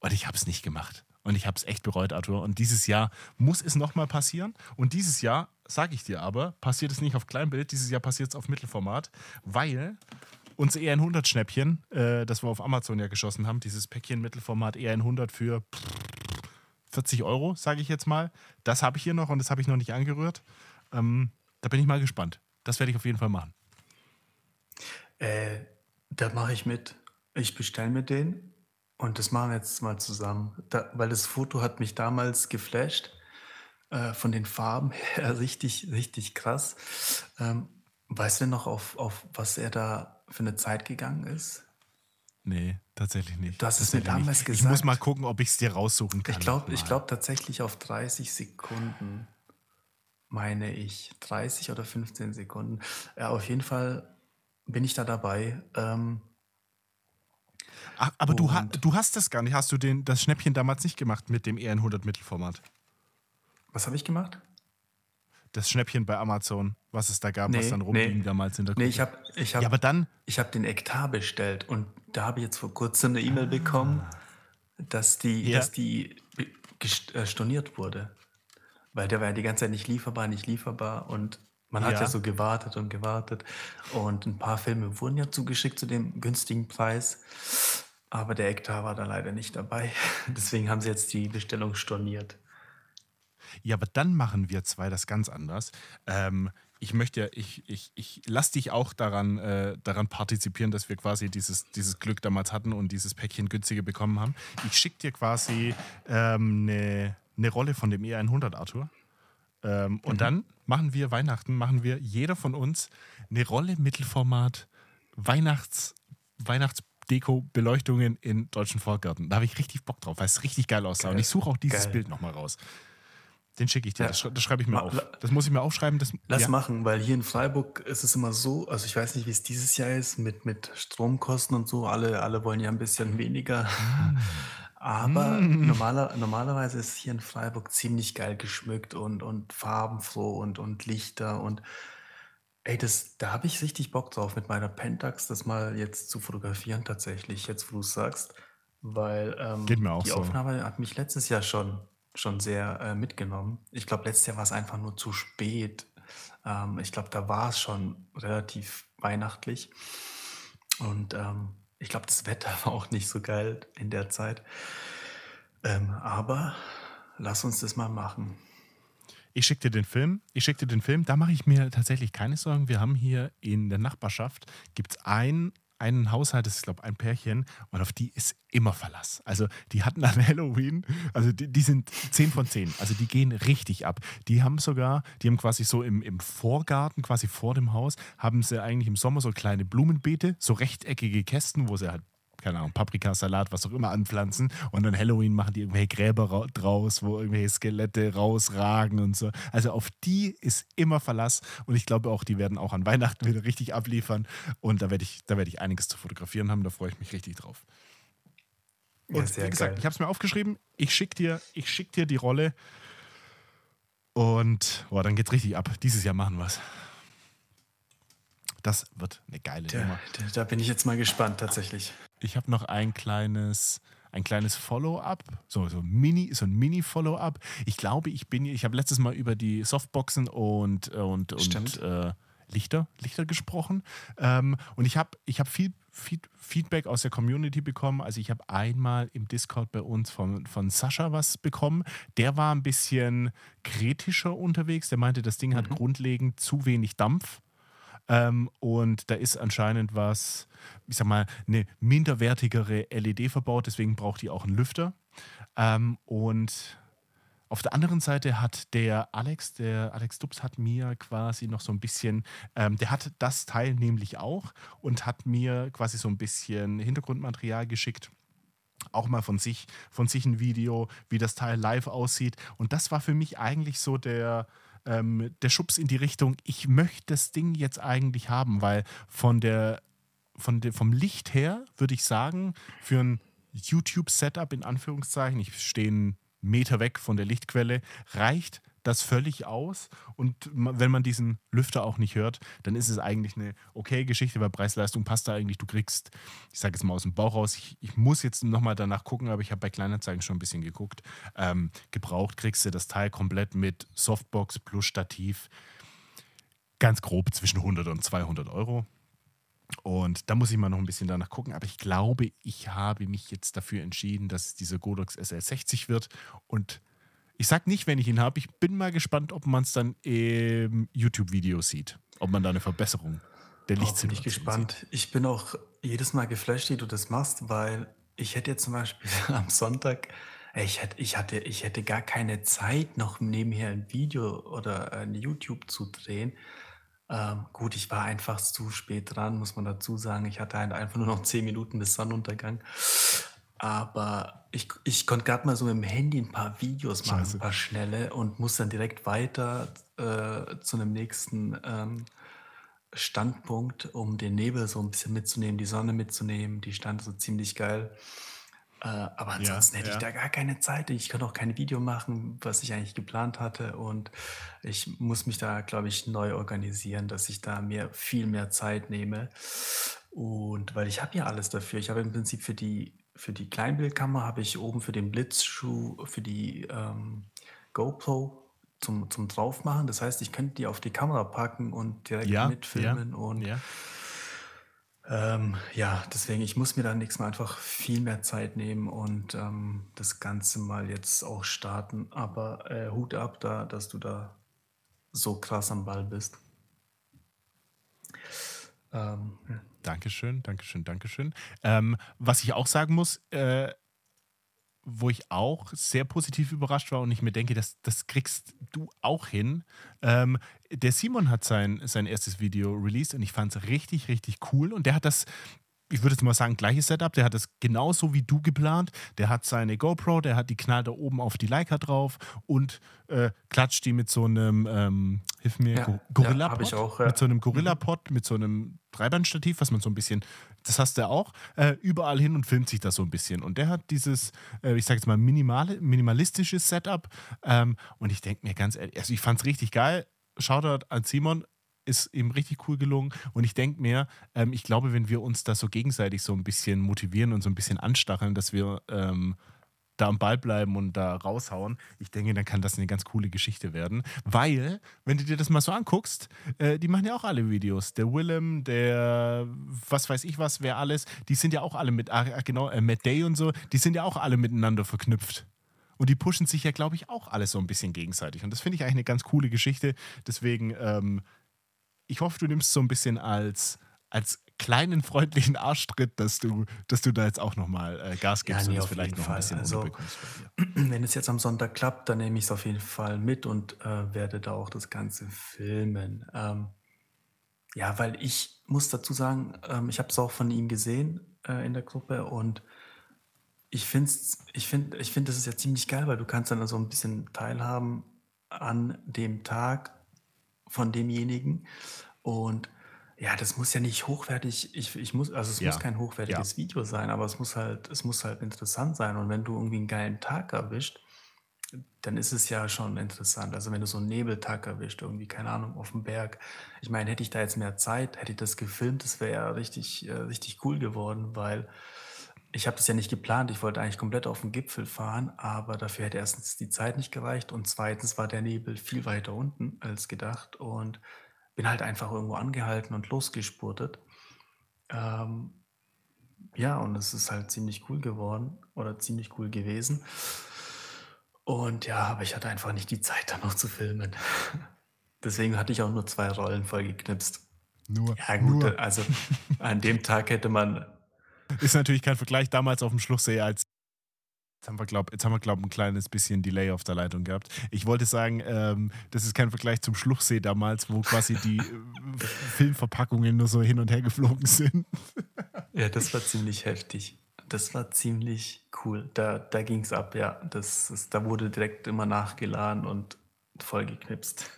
Und ich habe es nicht gemacht. Und ich habe es echt bereut, Arthur. Und dieses Jahr muss es nochmal passieren. Und dieses Jahr, sage ich dir aber, passiert es nicht auf Kleinbild, dieses Jahr passiert es auf Mittelformat, weil unser E100-Schnäppchen, äh, das wir auf Amazon ja geschossen haben, dieses Päckchen Mittelformat E100 für 40 Euro, sage ich jetzt mal, das habe ich hier noch und das habe ich noch nicht angerührt. Ähm, da bin ich mal gespannt. Das werde ich auf jeden Fall machen. Äh, da mache ich mit. Ich bestelle mir den und das machen wir jetzt mal zusammen. Da, weil das Foto hat mich damals geflasht. Äh, von den Farben her richtig, richtig krass. Ähm, weißt du noch, auf, auf was er da für eine Zeit gegangen ist? Nee, tatsächlich nicht. Du hast es mir damals nicht. gesagt. Ich muss mal gucken, ob ich es dir raussuchen kann. Ich glaube glaub tatsächlich auf 30 Sekunden, meine ich. 30 oder 15 Sekunden. Ja, auf jeden Fall bin ich da dabei. Ähm, Ach, aber du, ha du hast das gar nicht. Hast du den, das Schnäppchen damals nicht gemacht mit dem E100 Mittelformat? was habe ich gemacht? Das Schnäppchen bei Amazon, was es da gab, was Nee, dann nee. rumging damals in der Nee, Gruppe. ich habe ich hab, ja, aber dann, ich hab den Ektar bestellt und da habe ich jetzt vor kurzem eine E-Mail bekommen, dass die, Ja. dass die äh, storniert wurde. Weil der war ja die ganze Zeit nicht lieferbar, nicht lieferbar und man hat Ja. ja so gewartet und gewartet. Und ein paar Filme wurden ja zugeschickt zu dem günstigen Preis. Aber der Ektar war da leider nicht dabei. Deswegen haben sie jetzt die Bestellung storniert. Ja, aber dann machen wir zwei das ganz anders. Ähm, ich möchte, ich, ich, ich lass dich auch daran, äh, daran partizipieren, dass wir quasi dieses, dieses Glück damals hatten und dieses Päckchen günstiger bekommen haben. Ich schicke dir quasi ähm, eine, eine Rolle von dem E100, Arthur. Ähm, und dann machen wir Weihnachten, machen wir jeder von uns eine Rolle Mittelformat Weihnachts, Weihnachtsdeko-Beleuchtungen in deutschen Vorgärten. Da habe ich richtig Bock drauf, weil es richtig geil aussah. Geil. Und ich suche auch dieses Geil. Bild nochmal raus. Den schicke ich dir, Ja. das, das schreibe ich mir Ma- auf. Das muss ich mir aufschreiben. Das, Lass ja. machen, weil hier in Freiburg ist es immer so, also ich weiß nicht, wie es dieses Jahr ist mit, mit Stromkosten und so, alle, alle wollen ja ein bisschen weniger. Aber Mm. normaler, normalerweise ist hier in Freiburg ziemlich geil geschmückt und, und farbenfroh und, und Lichter und ey, das, da habe ich richtig Bock drauf, mit meiner Pentax das mal jetzt zu fotografieren tatsächlich, jetzt wo du es sagst, weil ähm, Geht mir auch die so. Aufnahme hat mich letztes Jahr schon, schon sehr äh, mitgenommen. Ich glaube, letztes Jahr war es einfach nur zu spät. Ähm, ich glaube, da war es schon relativ weihnachtlich. Und ähm, ich glaube, das Wetter war auch nicht so geil in der Zeit. Ähm, aber lass uns das mal machen. ich schicke dir den Film. Ich schicke dir den Film. Da mache ich mir tatsächlich keine Sorgen. Wir haben hier in der Nachbarschaft gibt's ein einen Haushalt, das ist, glaube ich, ein Pärchen, und auf die ist immer Verlass. Also, die hatten an Halloween, also die, die, sind 10 von 10. Also, die gehen richtig ab. Die haben sogar, die haben quasi so im, im Vorgarten, quasi vor dem Haus, haben sie eigentlich im Sommer so kleine Blumenbeete, so rechteckige Kästen, wo sie halt keine Ahnung, Paprikasalat, was auch immer anpflanzen und dann Halloween machen die irgendwelche Gräber draus, wo irgendwelche Skelette rausragen und so. Also auf die ist immer Verlass und ich glaube auch, die werden auch an Weihnachten wieder richtig abliefern und da werde ich, da ich einiges zu fotografieren haben, da freue ich mich richtig drauf. Und ja, wie gesagt, geil. ich habe es mir aufgeschrieben, ich schicke dir, schick dir die Rolle und boah, dann geht's richtig ab. Dieses Jahr machen wir es. Das wird eine geile da, Nummer. Da, da, bin ich jetzt mal gespannt, tatsächlich. Ich habe noch ein kleines, ein kleines Follow-up, so, so, Mini, so ein Mini-Follow-up. Ich glaube, ich bin, ich habe letztes Mal über die Softboxen und, und, und äh, Lichter, Lichter gesprochen. Ähm, und ich habe ich hab viel Feed, Feedback aus der Community bekommen. Also ich habe einmal im Discord bei uns von, von Sascha was bekommen. Der war ein bisschen kritischer unterwegs. Der meinte, das Ding mhm. hat grundlegend zu wenig Dampf. Ähm, und da ist anscheinend was, ich sag mal, eine minderwertigere LED verbaut, deswegen braucht die auch einen Lüfter. Ähm, und auf der anderen Seite hat der Alex, der Alex Dubs hat mir quasi noch so ein bisschen, ähm, der hat das Teil nämlich auch und hat mir quasi so ein bisschen Hintergrundmaterial geschickt auch mal von sich, von sich ein Video, wie das Teil live aussieht. Und das war für mich eigentlich so der, ähm, der Schubs in die Richtung, ich möchte das Ding jetzt eigentlich haben, weil von der, von der, vom Licht her würde ich sagen, für ein YouTube-Setup in Anführungszeichen, ich stehe einen Meter weg von der Lichtquelle, reicht das völlig aus. Und wenn man diesen Lüfter auch nicht hört, dann ist es eigentlich eine okay Geschichte, weil Preis-Leistung passt da eigentlich. Du kriegst, ich sage jetzt mal aus dem Bauch raus, ich, ich muss jetzt nochmal danach gucken, aber ich habe bei Kleinanzeigen schon ein bisschen geguckt. Ähm, gebraucht kriegst du das Teil komplett mit Softbox plus Stativ. Ganz grob zwischen 100 und 200 Euro. Und da muss ich mal noch ein bisschen danach gucken. Aber ich glaube, ich habe mich jetzt dafür entschieden, dass es dieser Godox SL60 wird. Und ich sag nicht, wenn ich ihn habe. Ich bin mal gespannt, ob man es dann im YouTube-Video sieht. Ob man da eine Verbesserung der Lichtsituation bin ich gespannt. Sieht. Ich bin auch jedes Mal geflasht, wie du das machst, weil ich hätte jetzt zum Beispiel am Sonntag, ich hätte, ich, hatte, ich hätte gar keine Zeit, noch nebenher ein Video oder ein YouTube zu drehen. Ähm, gut, ich war einfach zu spät dran, muss man dazu sagen. Ich hatte halt einfach nur noch zehn Minuten bis Sonnenuntergang. Aber ich, ich konnte gerade mal so mit dem Handy ein paar Videos machen, Scheiße. ein paar schnelle und muss dann direkt weiter äh, zu einem nächsten ähm, Standpunkt, um den Nebel so ein bisschen mitzunehmen, die Sonne mitzunehmen. Die stand so ziemlich geil. Äh, aber ansonsten ja, hätte ja. ich da gar keine Zeit. Ich kann auch kein Video machen, was ich eigentlich geplant hatte. Und ich muss mich da, glaube ich, neu organisieren, dass ich da mir viel mehr Zeit nehme. Und weil ich habe ja alles dafür. Ich habe im Prinzip für die für die Kleinbildkamera habe ich oben für den Blitzschuh, für die ähm, GoPro zum, zum Draufmachen. Das heißt, ich könnte die auf die Kamera packen und direkt ja, mitfilmen. Ja, und ja. Ähm, ja, deswegen, ich muss mir da nächstes Mal einfach viel mehr Zeit nehmen und ähm, das Ganze mal jetzt auch starten. Aber äh, Hut ab, da, dass du da so krass am Ball bist. Ähm, Dankeschön, Dankeschön, Dankeschön. Ähm, was ich auch sagen muss, äh, wo ich auch sehr positiv überrascht war und ich mir denke, das, das kriegst du auch hin. Ähm, der Simon hat sein, sein erstes Video released und ich fand es richtig, richtig cool. Und der hat das ich würde jetzt mal sagen, gleiches Setup. Der hat es genauso wie du geplant. Der hat seine GoPro, der hat die knallt da oben auf die Leica drauf und äh, klatscht die mit so einem, ähm, hilf mir, ja, Gorilla-Pod. Ja, ja. Mit so einem Gorilla-Pod, mit so einem Dreibandstativ, was man so ein bisschen, das hast du auch, äh, überall hin und filmt sich das so ein bisschen. Und der hat dieses, äh, ich sage jetzt mal, minimale, minimalistisches Setup. Ähm, und ich denke mir ganz ehrlich, also ich fand es richtig geil. Shoutout an Simon, ist ihm richtig cool gelungen. Und ich denke mir, ähm, ich glaube, wenn wir uns da so gegenseitig so ein bisschen motivieren und so ein bisschen anstacheln, dass wir ähm, da am Ball bleiben und da raushauen, ich denke, dann kann das eine ganz coole Geschichte werden. Weil, wenn du dir das mal so anguckst, äh, die machen ja auch alle Videos. Der Willem, der was weiß ich was, wer alles, die sind ja auch alle mit, ah, genau, äh, Matt Day und so, die sind ja auch alle miteinander verknüpft. und die pushen sich ja, glaube ich, auch alles so ein bisschen gegenseitig. Und das finde ich eigentlich eine ganz coole Geschichte. Deswegen, ähm, ich hoffe, du nimmst so ein bisschen als, als kleinen freundlichen Arschtritt, dass du, dass du da jetzt auch nochmal äh, Gas gibst Ja, und ne, es auf vielleicht noch ein Fall. bisschen Also, wenn es jetzt am Sonntag klappt, dann nehme ich es auf jeden Fall mit und äh, werde da auch das Ganze filmen. Ähm, ja, weil ich muss dazu sagen, ähm, ich habe es auch von ihm gesehen äh, in der Gruppe und ich finde, ich finde, ich finde, das ist ja ziemlich geil, weil du kannst dann also ein bisschen teilhaben an dem Tag von demjenigen und ja, das muss ja nicht hochwertig, ich, ich muss, also es muss Ja, kein ja. hochwertiges Video sein, aber es muss halt, es muss halt interessant sein. Und wenn du irgendwie einen geilen Tag erwischt, dann ist es ja schon interessant. Also wenn du so einen Nebeltag erwischt, irgendwie, keine Ahnung, auf dem Berg. Ich meine, hätte ich da jetzt mehr Zeit, hätte ich das gefilmt, das wäre ja richtig, äh, richtig cool geworden, weil ich habe das ja nicht geplant. Ich wollte eigentlich komplett auf den Gipfel fahren, aber dafür hätte erstens die Zeit nicht gereicht und zweitens war der Nebel viel weiter unten als gedacht und bin halt einfach irgendwo angehalten und losgespurtet. Ähm, ja, und es ist halt ziemlich cool geworden oder ziemlich cool gewesen. Und ja, aber ich hatte einfach nicht die Zeit, da noch zu filmen. Deswegen hatte ich auch nur zwei Rollen vollgeknipst. Nur, Ja, gut, nur. also an dem Tag hätte man. Ist natürlich kein Vergleich damals auf dem Schluchsee als. Jetzt haben wir, glaube wir, glaub, ein kleines bisschen Delay auf der Leitung gehabt. Ich wollte sagen, ähm, das ist kein Vergleich zum Schluchsee damals, wo quasi die äh, Filmverpackungen nur so hin und her geflogen sind. Ja, das war ziemlich heftig. Das war ziemlich cool. Da, da ging es ab, ja. Das ist, da wurde direkt immer nachgeladen und vollgeknipst.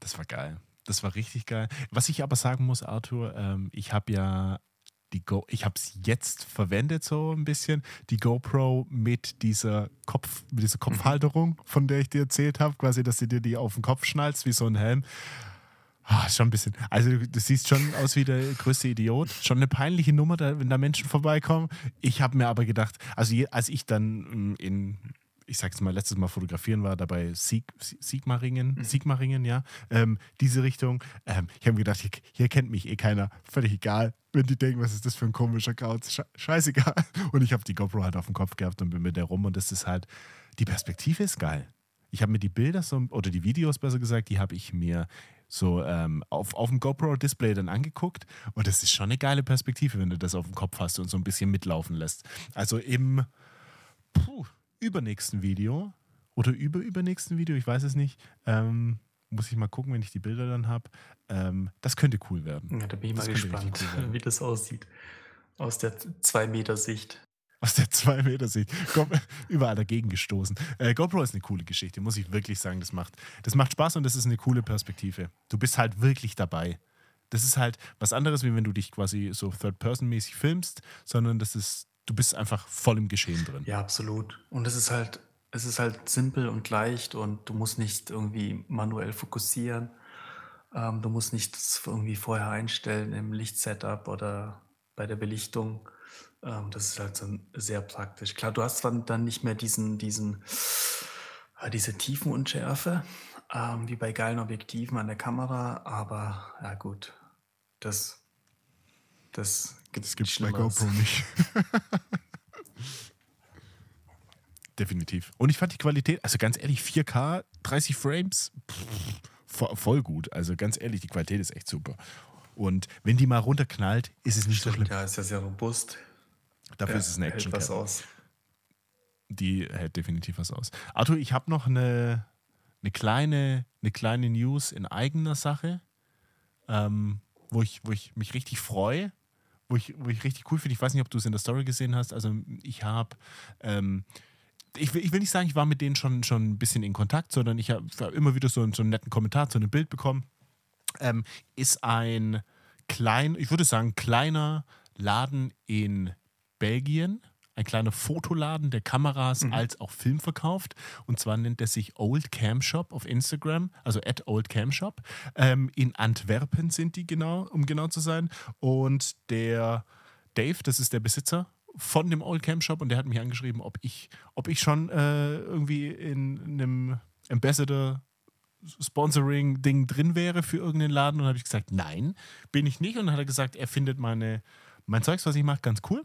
Das war geil. Das war richtig geil. Was ich aber sagen muss, Arthur, ähm, ich habe ja die Go, ich habe es jetzt verwendet so ein bisschen, die GoPro mit dieser Kopf, mit dieser Kopfhalterung, von der ich dir erzählt habe, quasi, dass du dir die auf den Kopf schnallst wie so ein Helm. Ah, schon ein bisschen. Also du, du siehst schon aus wie der größte Idiot. Schon eine peinliche Nummer, da, wenn da Menschen vorbeikommen. Ich habe mir aber gedacht, also je, als ich dann ähm, in, ich sag's mal, letztes Mal fotografieren war, dabei Sieg, Sigmaringen, Sigmaringen, ja, ähm, diese Richtung. Ähm, ich habe mir gedacht, hier, hier kennt mich eh keiner. Völlig egal, wenn die denken, was ist das für ein komischer Kauz. Sche scheißegal. Und ich habe die GoPro halt auf dem Kopf gehabt und bin mit der rum und das ist halt, die Perspektive ist geil. Ich habe mir die Bilder so, oder die Videos besser gesagt, die habe ich mir so ähm, auf, auf dem GoPro-Display dann angeguckt und das ist schon eine geile Perspektive, wenn du das auf dem Kopf hast und so ein bisschen mitlaufen lässt. Also im puh, übernächsten Video oder überübernächsten Video, ich weiß es nicht, ähm, muss ich mal gucken, wenn ich die Bilder dann habe. Ähm, das könnte cool werden. Ja, da bin ich Das mal gespannt, cool wie das aussieht. Aus der 2-Meter-Sicht. Aus der 2 Meter Sicht. Go überall dagegen gestoßen. Äh, GoPro ist eine coole Geschichte, muss ich wirklich sagen. Das macht, das macht Spaß und das ist eine coole Perspektive. Du bist halt wirklich dabei. Das ist halt was anderes, wie wenn du dich quasi so Third-Person-mäßig filmst, sondern das ist, du bist einfach voll im Geschehen drin. Ja, absolut. Und es ist halt, es ist halt simpel und leicht und du musst nicht irgendwie manuell fokussieren. Ähm, du musst nichts irgendwie vorher einstellen im Lichtsetup oder bei der Belichtung. Ähm, das ist halt so sehr praktisch. Klar, du hast dann nicht mehr diesen, diesen, äh, diese Tiefenunschärfe, ähm, wie bei geilen Objektiven an der Kamera, aber ja gut, das, das gibt es bei. GoPro nicht. Definitiv. Und ich fand die Qualität, also ganz ehrlich, 4K, 30 Frames, pff, vo- voll gut. Also ganz ehrlich, die Qualität ist echt super. Und wenn die mal runterknallt, ist es nicht so Stimmt, schlimm. ja, ist ja sehr robust. Dafür Ja, ist es eine hält action was aus. Die hält definitiv was aus. Arthur, ich habe noch eine, eine, kleine, eine kleine News in eigener Sache, ähm, wo, ich, wo ich mich richtig freue, wo ich, wo ich richtig cool finde. Ich weiß nicht, ob du es in der Story gesehen hast. Also ich habe, ähm, ich, will, ich will nicht sagen, ich war mit denen schon, schon ein bisschen in Kontakt, sondern ich habe immer wieder so, einen- so einen netten Kommentar zu einem Bild bekommen. Ähm, ist ein klein, ich würde sagen, kleiner Laden in Belgien, ein kleiner Fotoladen, der Kameras als auch Film verkauft. Und zwar nennt er sich Old Cam Shop auf Instagram, also at Old Cam Shop. Ähm, in Antwerpen sind die genau, um genau zu sein. Und der Dave, das ist der Besitzer von dem Old Cam Shop, und der hat mich angeschrieben, ob ich, ob ich schon äh, irgendwie in einem Ambassador Sponsoring-Ding drin wäre für irgendeinen Laden. Und habe ich gesagt, nein, bin ich nicht. Und dann hat er gesagt, er findet meine, mein Zeugs, was ich mache, ganz cool.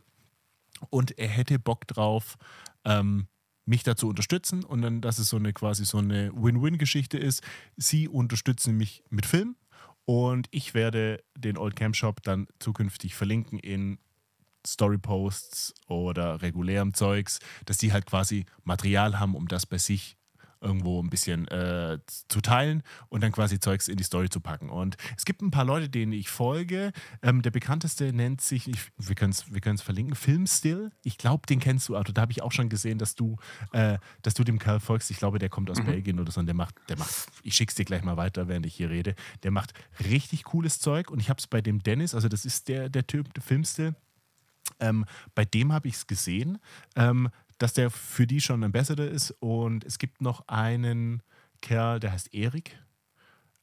Und er hätte Bock drauf, ähm, mich dazu unterstützen und dann, dass es so eine quasi so eine Win-Win-Geschichte ist. Sie unterstützen mich mit Film und ich werde den Old Camp Shop dann zukünftig verlinken in Storyposts oder regulärem Zeugs, dass die halt quasi Material haben, um das bei sich irgendwo ein bisschen äh, zu teilen und dann quasi Zeugs in die Story zu packen. Und es gibt ein paar Leute, denen ich folge. Ähm, der bekannteste nennt sich, ich, wir können es wir verlinken, Filmstill. Ich glaube, den kennst du. Also da habe ich auch schon gesehen, dass du, äh, dass du dem Kerl folgst. Ich glaube, der kommt aus mhm. Belgien oder so und der macht, der macht, ich schick's dir gleich mal weiter, während ich hier rede. Der macht richtig cooles Zeug und ich habe es bei dem Dennis, also das ist der, der Typ, der Filmstill. Ähm, bei dem habe ich es gesehen. Ähm, dass der für die schon ein Ambassador ist. Und es gibt noch einen Kerl, der heißt Erik.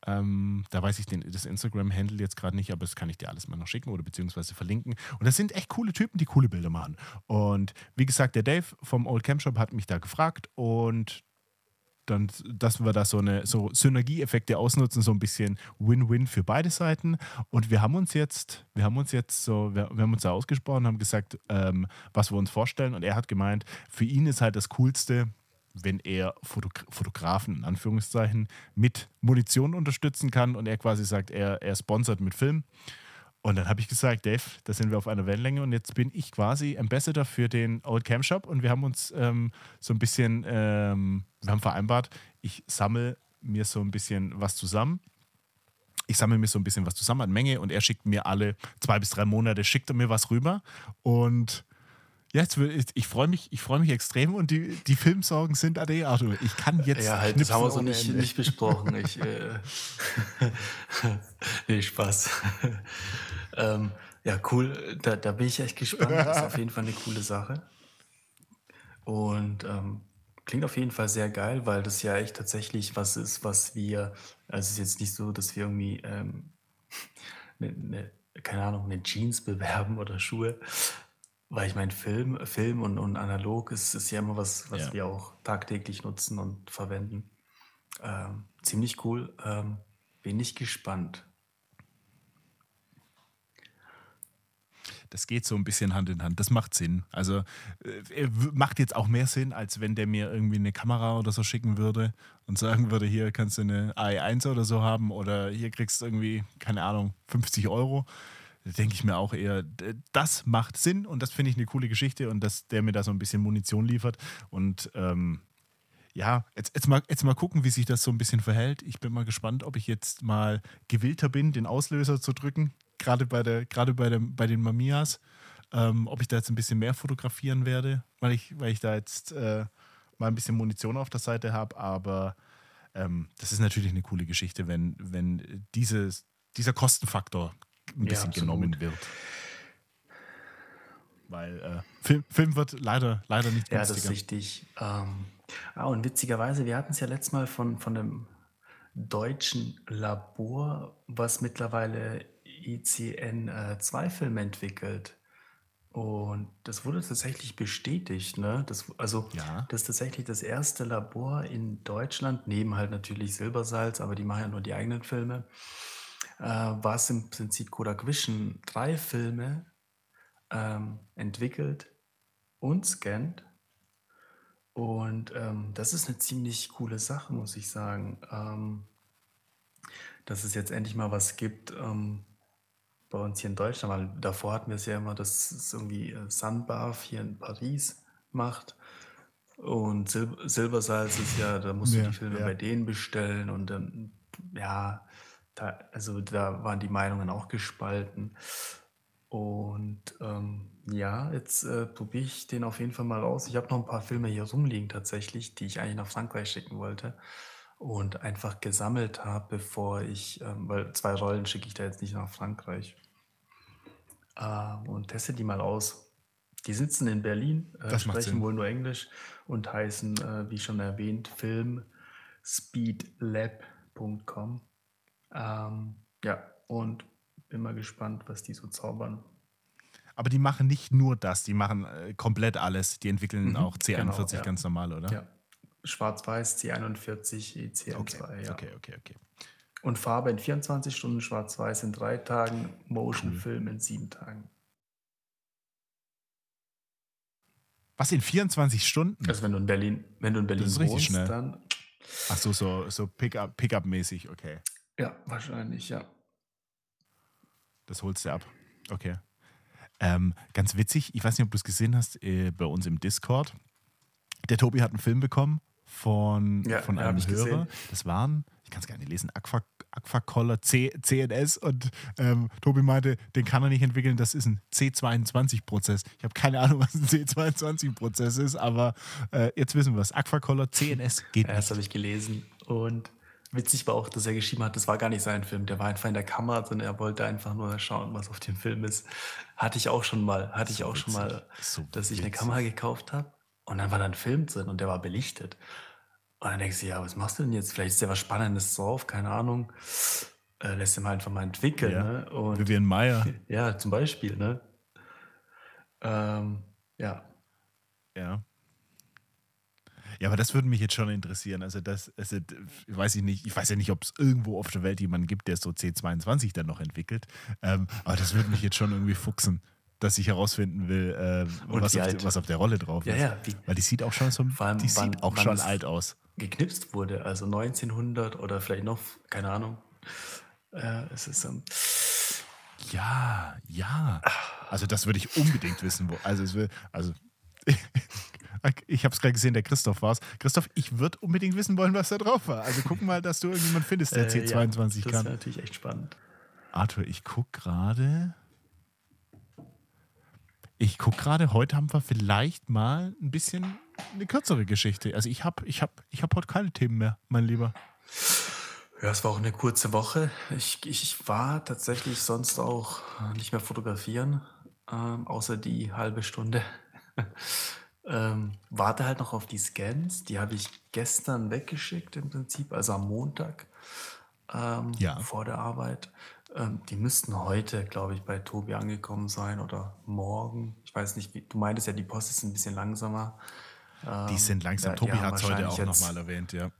Ähm, da weiß ich den, das Instagram-Handle jetzt gerade nicht, aber das kann ich dir alles mal noch schicken oder beziehungsweise verlinken. Und das sind echt coole Typen, die coole Bilder machen. Und wie gesagt, der Dave vom Old Camp Shop hat mich da gefragt und dann, dass wir da so eine so Synergieeffekte ausnutzen, so ein bisschen Win-Win für beide Seiten. Und wir haben uns jetzt, wir haben uns jetzt so, wir, wir haben uns da ausgesprochen, haben gesagt, ähm, was wir uns vorstellen. Und er hat gemeint, für ihn ist halt das Coolste, wenn er Fotog Fotografen in Anführungszeichen mit Munition unterstützen kann und er quasi sagt, er, er sponsert mit Film. Und dann habe ich gesagt, Dave, da sind wir auf einer Wellenlänge und jetzt bin ich quasi Ambassador für den Old Cam Shop und wir haben uns ähm, so ein bisschen, ähm, wir haben vereinbart, ich sammle mir so ein bisschen was zusammen. Ich sammle mir so ein bisschen was zusammen an Menge und er schickt mir alle zwei bis drei Monate, schickt er mir was rüber und ja, jetzt, ich freue mich, ich mich extrem und die, die Filmsorgen sind ade, Arthur. Ich kann jetzt. Ja, halt, das haben wir so nicht, nicht besprochen. Ich, äh, nee, Spaß. ähm, ja, cool. Da, da bin ich echt gespannt. Das ist auf jeden Fall eine coole Sache. Und ähm, klingt auf jeden Fall sehr geil, weil das ja echt tatsächlich was ist, was wir. Also es ist jetzt nicht so, dass wir irgendwie ähm, ne, ne, keine Ahnung, eine Jeans bewerben oder Schuhe, weil ich meine, Film, Film und, und analog ist, ist ja immer was, was Ja. wir auch tagtäglich nutzen und verwenden. Ähm, ziemlich cool. Ähm, bin ich gespannt. Das geht so ein bisschen Hand in Hand. Das macht Sinn. Also äh, macht jetzt auch mehr Sinn, als wenn der mir irgendwie eine Kamera oder so schicken würde und sagen würde, hier kannst du eine AI1 oder so haben oder hier kriegst du irgendwie, keine Ahnung, 50 Euro denke ich mir auch eher, das macht Sinn und das finde ich eine coole Geschichte und dass der mir da so ein bisschen Munition liefert. Und ähm, ja, jetzt, jetzt, mal, jetzt mal gucken, wie sich das so ein bisschen verhält. Ich bin mal gespannt, ob ich jetzt mal gewillter bin, den Auslöser zu drücken, gerade bei, der, gerade bei, der, bei den Mamias. Ähm, ob ich da jetzt ein bisschen mehr fotografieren werde, weil ich, weil ich da jetzt äh, mal ein bisschen Munition auf der Seite habe. Aber ähm, das ist natürlich eine coole Geschichte, wenn, wenn dieses, dieser Kostenfaktor ein bisschen ja, genommen wird. Weil äh, Film, Film, wird leider, leider nicht günstiger. Ja, das ist richtig. Ähm, ah, und witzigerweise, wir hatten es ja letztes Mal von, von einem deutschen Labor, was mittlerweile ICN-2-Filme äh, entwickelt. Und das wurde tatsächlich bestätigt. Ne? Das, also, ja. das ist tatsächlich das erste Labor in Deutschland, neben halt natürlich Silbersalz, aber die machen ja nur die eigenen Filme, äh, war es im Prinzip Kodak Vision drei Filme ähm, entwickelt und scannt. Und ähm, das ist eine ziemlich coole Sache, muss ich sagen. Ähm, dass es jetzt endlich mal was gibt ähm, bei uns hier in Deutschland, weil davor hatten wir es ja immer, dass es irgendwie äh, Sunbath hier in Paris macht. Und Sil Silbersalz ist ja, da musst du die Filme ja. bei denen bestellen und dann, ja, da, also da waren die Meinungen auch gespalten. Und ähm, ja, jetzt äh, probiere ich den auf jeden Fall mal aus. Ich habe noch ein paar Filme hier rumliegen tatsächlich, die ich eigentlich nach Frankreich schicken wollte und einfach gesammelt habe, bevor ich, ähm, weil zwei Rollen schicke ich da jetzt nicht nach Frankreich. Äh, und teste die mal aus. Die sitzen in Berlin, äh, sprechen wohl nur Englisch und heißen, äh, wie schon erwähnt, filmspeedlab.com. Ähm, ja, und bin mal gespannt, was die so zaubern. Aber die machen nicht nur das, die machen äh, komplett alles. Die entwickeln mhm, auch C41 genau, ja. ganz normal, oder? Ja. Schwarz-Weiß, C41, ECN2, okay, ja. Okay, okay, okay. Und Farbe in 24 Stunden, Schwarz-Weiß in drei Tagen, Motion-Film in sieben Tagen. Was in 24 Stunden? Also wenn du in Berlin, wenn du in Berlin ist richtig wohnst, schnell. dann Ach so, so, so Pickup- Pickup-mäßig, okay. Ja, wahrscheinlich, ja. Das holst du ab. Okay. Ähm, ganz witzig, ich weiß nicht, ob du es gesehen hast, äh, bei uns im Discord. Der Tobi hat einen Film bekommen von, Ja, von einem Hörer. gesehen. Das waren, ich kann es gar nicht lesen, Aqua, Aquacolor C, CNS und ähm, Tobi meinte, den kann er nicht entwickeln, das ist ein C22-Prozess. Ich habe keine Ahnung, was ein C22-Prozess ist, aber äh, jetzt wissen wir es. Aquacolor CNS geht Ja, das habe ich gelesen. Und witzig war auch, dass er geschrieben hat, das war gar nicht sein Film. Der war einfach in der Kamera drin. Er wollte einfach nur schauen, was auf dem Film ist. Hatte ich auch schon mal. Hatte ich So auch schon witzig. mal, So dass ich eine witzig. Kamera gekauft habe. Und dann war da ein Film drin und der war belichtet. Und dann denkst du, ja, was machst du denn jetzt? Vielleicht ist ja was Spannendes drauf, keine Ahnung. Äh, lässt ihn mal einfach mal entwickeln. Ja. Ne? Und Vivian Meyer. ja, zum Beispiel, ne? Ähm, ja. Ja. Ja, aber das würde mich jetzt schon interessieren. Also, das, also, weiß ich nicht, ich weiß ja nicht, ob es irgendwo auf der Welt jemanden gibt, der so C22 dann noch entwickelt. Ähm, aber das würde mich jetzt schon irgendwie fuchsen, dass ich herausfinden will, äh, Und was, auf, die- was auf der Rolle drauf Ja, ist. ja, wie Weil die sieht auch schon so, Vor allem, die wann- sieht auch wann schon es- alt aus. geknipst wurde, also 1900 oder vielleicht noch, keine Ahnung. Äh, es ist, ähm, Ja, ja. Also das würde ich unbedingt wissen. Wo, also es will, also ich habe es gerade gesehen, der Christoph war es. Christoph, ich würde unbedingt wissen wollen, was da drauf war. Also guck mal, dass du irgendjemand findest, der äh, C22 ja, Das kann. wäre natürlich echt spannend. Arthur, ich guck gerade. Ich guck gerade, heute haben wir vielleicht mal ein bisschen eine kürzere Geschichte. Also ich habe ich hab, ich hab heute keine Themen mehr, mein Lieber. Ja, es war auch eine kurze Woche. Ich, ich war tatsächlich sonst auch nicht mehr fotografieren, ähm, außer die halbe Stunde. ähm, warte halt noch auf die Scans. Die habe ich gestern weggeschickt im Prinzip, also am Montag ähm, Ja. vor der Arbeit. Ähm, die müssten heute, glaube ich, bei Tobi angekommen sein oder morgen. Ich weiß nicht, wie, du meintest ja, die Post ist ein bisschen langsamer. Die sind langsam. ja, Tobi hat es heute auch nochmal erwähnt, ja.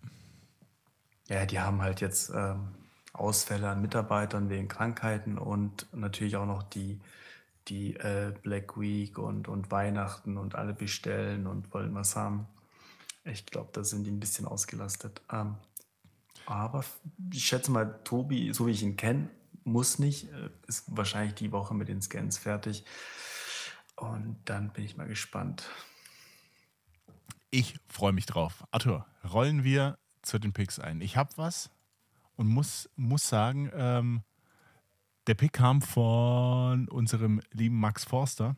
Ja, die haben halt jetzt ähm, Ausfälle an Mitarbeitern wegen Krankheiten und natürlich auch noch die, die äh, Black Week und, und Weihnachten und alle bestellen und wollen was haben. Ich glaube, da sind die ein bisschen ausgelastet. Ähm, aber ich schätze mal, Tobi, so wie ich ihn kenne, muss nicht, äh, ist wahrscheinlich die Woche mit den Scans fertig. Und dann bin ich mal gespannt. Ich freue mich drauf. Arthur, rollen wir zu den Picks ein. Ich habe was und muss, muss sagen, ähm, der Pick kam von unserem lieben Max Forster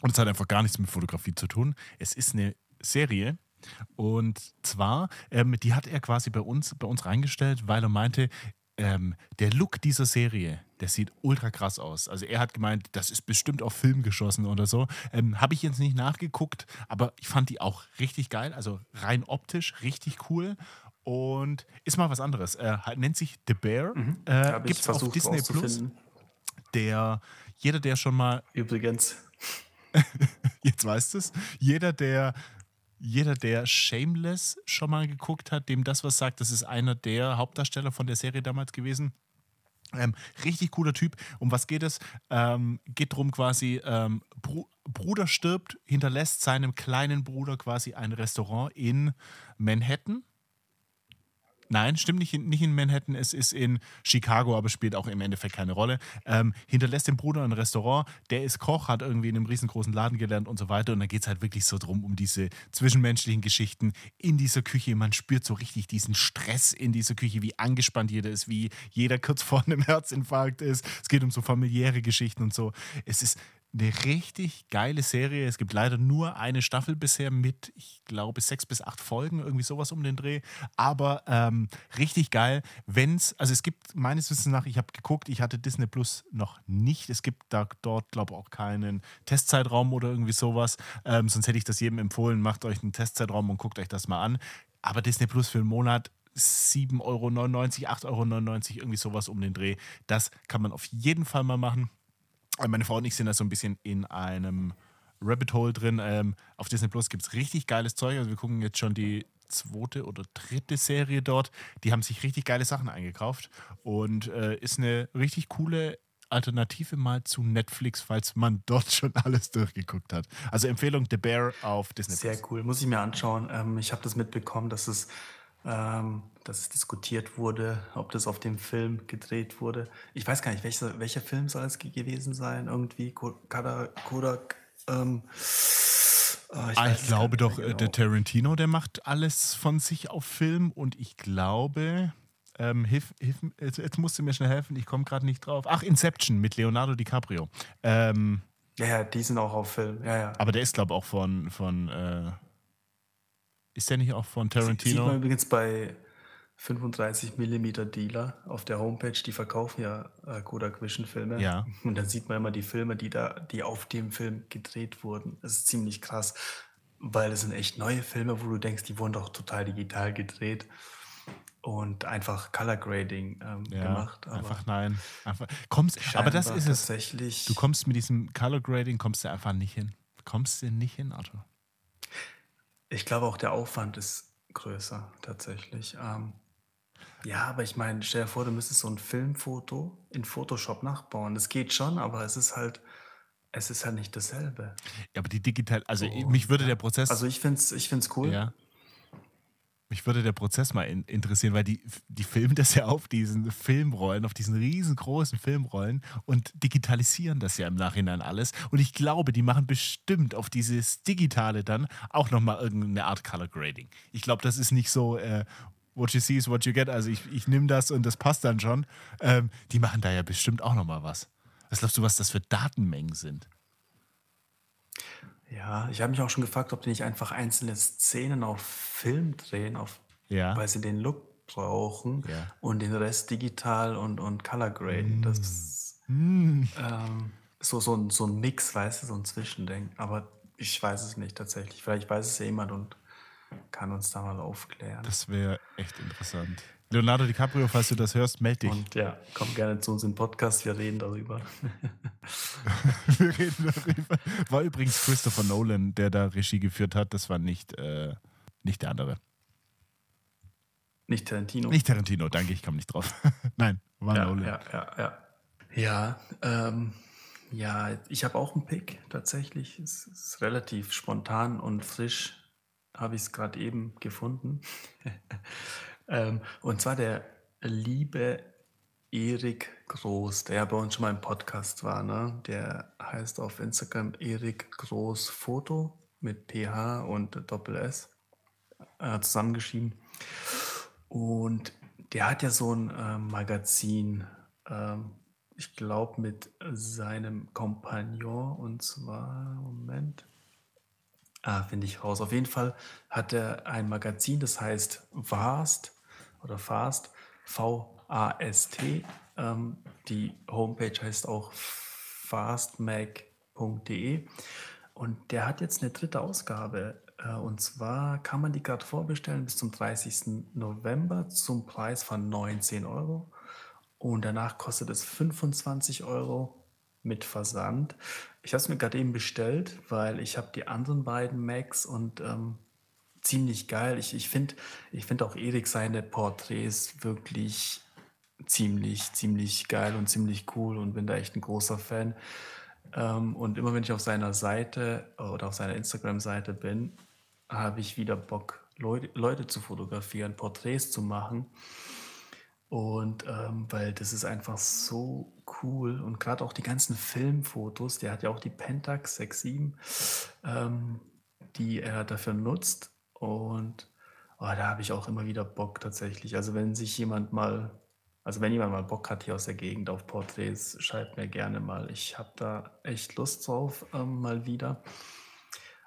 und es hat einfach gar nichts mit Fotografie zu tun. Es ist eine Serie und zwar, ähm, die hat er quasi bei uns, bei uns reingestellt, weil er meinte, ähm, der Look dieser Serie, der sieht ultra krass aus. Also er hat gemeint, das ist bestimmt auf Film geschossen oder so. Ähm, Habe ich jetzt nicht nachgeguckt, aber ich fand die auch richtig geil. Also rein optisch richtig cool. Und ist mal was anderes. Äh, nennt sich The Bear. Äh, Habe Gibt es auf Disney Plus. Der, jeder, der schon mal Übrigens, Jetzt weißt es. Jeder, der, jeder, der Shameless schon mal geguckt hat, dem das was sagt, das ist einer der Hauptdarsteller von der Serie damals gewesen. Ähm, richtig cooler Typ. Um was geht es? Ähm, geht darum quasi, ähm, Bru Bruder stirbt, hinterlässt seinem kleinen Bruder quasi ein Restaurant in Manhattan. Nein, stimmt nicht in, nicht in Manhattan, es ist in Chicago, aber spielt auch im Endeffekt keine Rolle. Ähm, hinterlässt dem Bruder ein Restaurant, der ist Koch, hat irgendwie in einem riesengroßen Laden gelernt und so weiter. Und dann geht es halt wirklich so drum, um diese zwischenmenschlichen Geschichten in dieser Küche. Man spürt so richtig diesen Stress in dieser Küche, wie angespannt jeder ist, wie jeder kurz vor einem Herzinfarkt ist. Es geht um so familiäre Geschichten und so. Es ist eine richtig geile Serie. Es gibt leider nur eine Staffel bisher mit, ich glaube, sechs bis acht Folgen, irgendwie sowas um den Dreh. Aber ähm, richtig geil. Wenn's, also es gibt meines Wissens nach, ich habe geguckt, ich hatte Disney Plus noch nicht. Es gibt da dort, glaube ich, auch keinen Testzeitraum oder irgendwie sowas. Ähm, sonst hätte ich das jedem empfohlen. Macht euch einen Testzeitraum und guckt euch das mal an. Aber Disney Plus für einen Monat 7,99 Euro, 8,99 Euro, irgendwie sowas um den Dreh. Das kann man auf jeden Fall mal machen. Äh, Meine Frau und ich sind da so ein bisschen in einem Rabbit Hole drin. Ähm, auf Disney Plus gibt es richtig geiles Zeug. Also wir gucken jetzt schon die zweite oder dritte Serie dort. Die haben sich richtig geile Sachen eingekauft und äh, ist eine richtig coole Alternative mal zu Netflix, falls man dort schon alles durchgeguckt hat. Also Empfehlung The Bear auf Disney. Sehr cool, muss ich mir anschauen. Ähm, ich habe das mitbekommen, dass es, ähm, dass es diskutiert wurde, ob das auf dem Film gedreht wurde. Ich weiß gar nicht, welcher, welcher Film soll es gewesen sein? Irgendwie Kodak. Ähm, ich, ah, ich glaube doch, äh, genau. der Tarantino, der macht alles von sich auf Film und ich glaube, ähm, hilf, hilf, jetzt, jetzt, musst du mir schnell helfen, ich komme gerade nicht drauf. Ach, Inception mit Leonardo DiCaprio. Ähm, ja, ja, die sind auch auf Film. Ja, ja. Aber der ist, glaube ich, auch von. von äh, ist der nicht auch von Tarantino? Sieht man übrigens bei 35 mm Dealer auf der Homepage, die verkaufen ja äh, Kodak Vision Filme. Ja. Und dann sieht man immer die Filme, die da, die auf dem Film gedreht wurden. Das ist ziemlich krass, weil es sind echt neue Filme, wo du denkst, die wurden doch total digital gedreht und einfach Color Grading ähm, ja, gemacht. einfach nein. Einfach, kommst, aber das ist es. Tatsächlich du kommst mit diesem Color Grading, kommst du einfach nicht hin. Kommst du nicht hin, Arthur? Ich glaube auch der Aufwand ist größer, tatsächlich. Ähm, ja, aber ich meine, stell dir vor, du müsstest so ein Filmfoto in Photoshop nachbauen. Das geht schon, aber es ist halt, es ist halt nicht dasselbe. Ja, aber die digital, also oh, mich würde der Prozess. Also ich finde es ich find's cool. Ja. Mich würde der Prozess mal in, interessieren, weil die, die filmen das ja auf diesen Filmrollen, auf diesen riesengroßen Filmrollen und digitalisieren das ja im Nachhinein alles. Und ich glaube, die machen bestimmt auf dieses Digitale dann auch nochmal irgendeine Art Color Grading. Ich glaube, das ist nicht so, äh, what you see is what you get. Also ich, ich nehme das und das passt dann schon. Ähm, die machen da ja bestimmt auch nochmal was. Was glaubst du, was das für Datenmengen sind? Ja, ich habe mich auch schon gefragt, ob die nicht einfach einzelne Szenen auf Film drehen, auf, ja. weil sie den Look brauchen ja. und den Rest digital und, und Color Graden. Mm. Das mm. Ähm, so, so, ein, so ein Mix, weißt du, so ein Zwischending. Aber ich weiß es nicht tatsächlich. Vielleicht weiß es ja jemand und kann uns da mal aufklären. Das wäre echt interessant. Leonardo DiCaprio, falls du das hörst, melde dich. Und ja, komm gerne zu uns im Podcast, wir reden darüber. wir reden darüber. War übrigens Christopher Nolan, der da Regie geführt hat. Das war nicht, äh, nicht der andere. Nicht Tarantino. Nicht Tarantino, danke, ich komme nicht drauf. Nein, war ja, Nolan. Ja, ja, ja. Ja, ähm, ja ich habe auch einen Pick tatsächlich. Es ist relativ spontan und frisch. Habe ich es gerade eben gefunden. Ähm, und zwar der liebe Erik Groß, der ja bei uns schon mal im Podcast war. Ne? Der heißt auf Instagram Erik Groß Foto mit PH und Doppel S äh, zusammengeschrieben. Und der hat ja so ein äh, Magazin, äh, ich glaube, mit seinem Kompagnon und zwar, Moment, Ah, finde ich raus. Auf jeden Fall hat er ein Magazin, das heißt Vast oder Fast, V-A-S-T. Ähm, die Homepage heißt auch fastmag.de. Und der hat jetzt eine dritte Ausgabe. Äh, und zwar kann man die gerade vorbestellen bis zum 30. November zum Preis von 19 Euro. Und danach kostet es 25 Euro mit Versand. Ich habe es mir gerade eben bestellt, weil ich habe die anderen beiden Macs und ähm, ziemlich geil. Ich, ich finde ich find auch Erik seine Porträts wirklich ziemlich, ziemlich geil und ziemlich cool und bin da echt ein großer Fan. Ähm, und immer wenn ich auf seiner Seite oder auf seiner Instagram-Seite bin, habe ich wieder Bock, Leute, Leute zu fotografieren, Porträts zu machen. Und ähm, weil das ist einfach so cool und gerade auch die ganzen Filmfotos, der hat ja auch die Pentax 67, ähm, die er dafür nutzt. Und oh, da habe ich auch immer wieder Bock tatsächlich. Also wenn sich jemand mal, also wenn jemand mal Bock hat hier aus der Gegend auf Porträts, schreibt mir gerne mal. Ich habe da echt Lust drauf, ähm, mal wieder.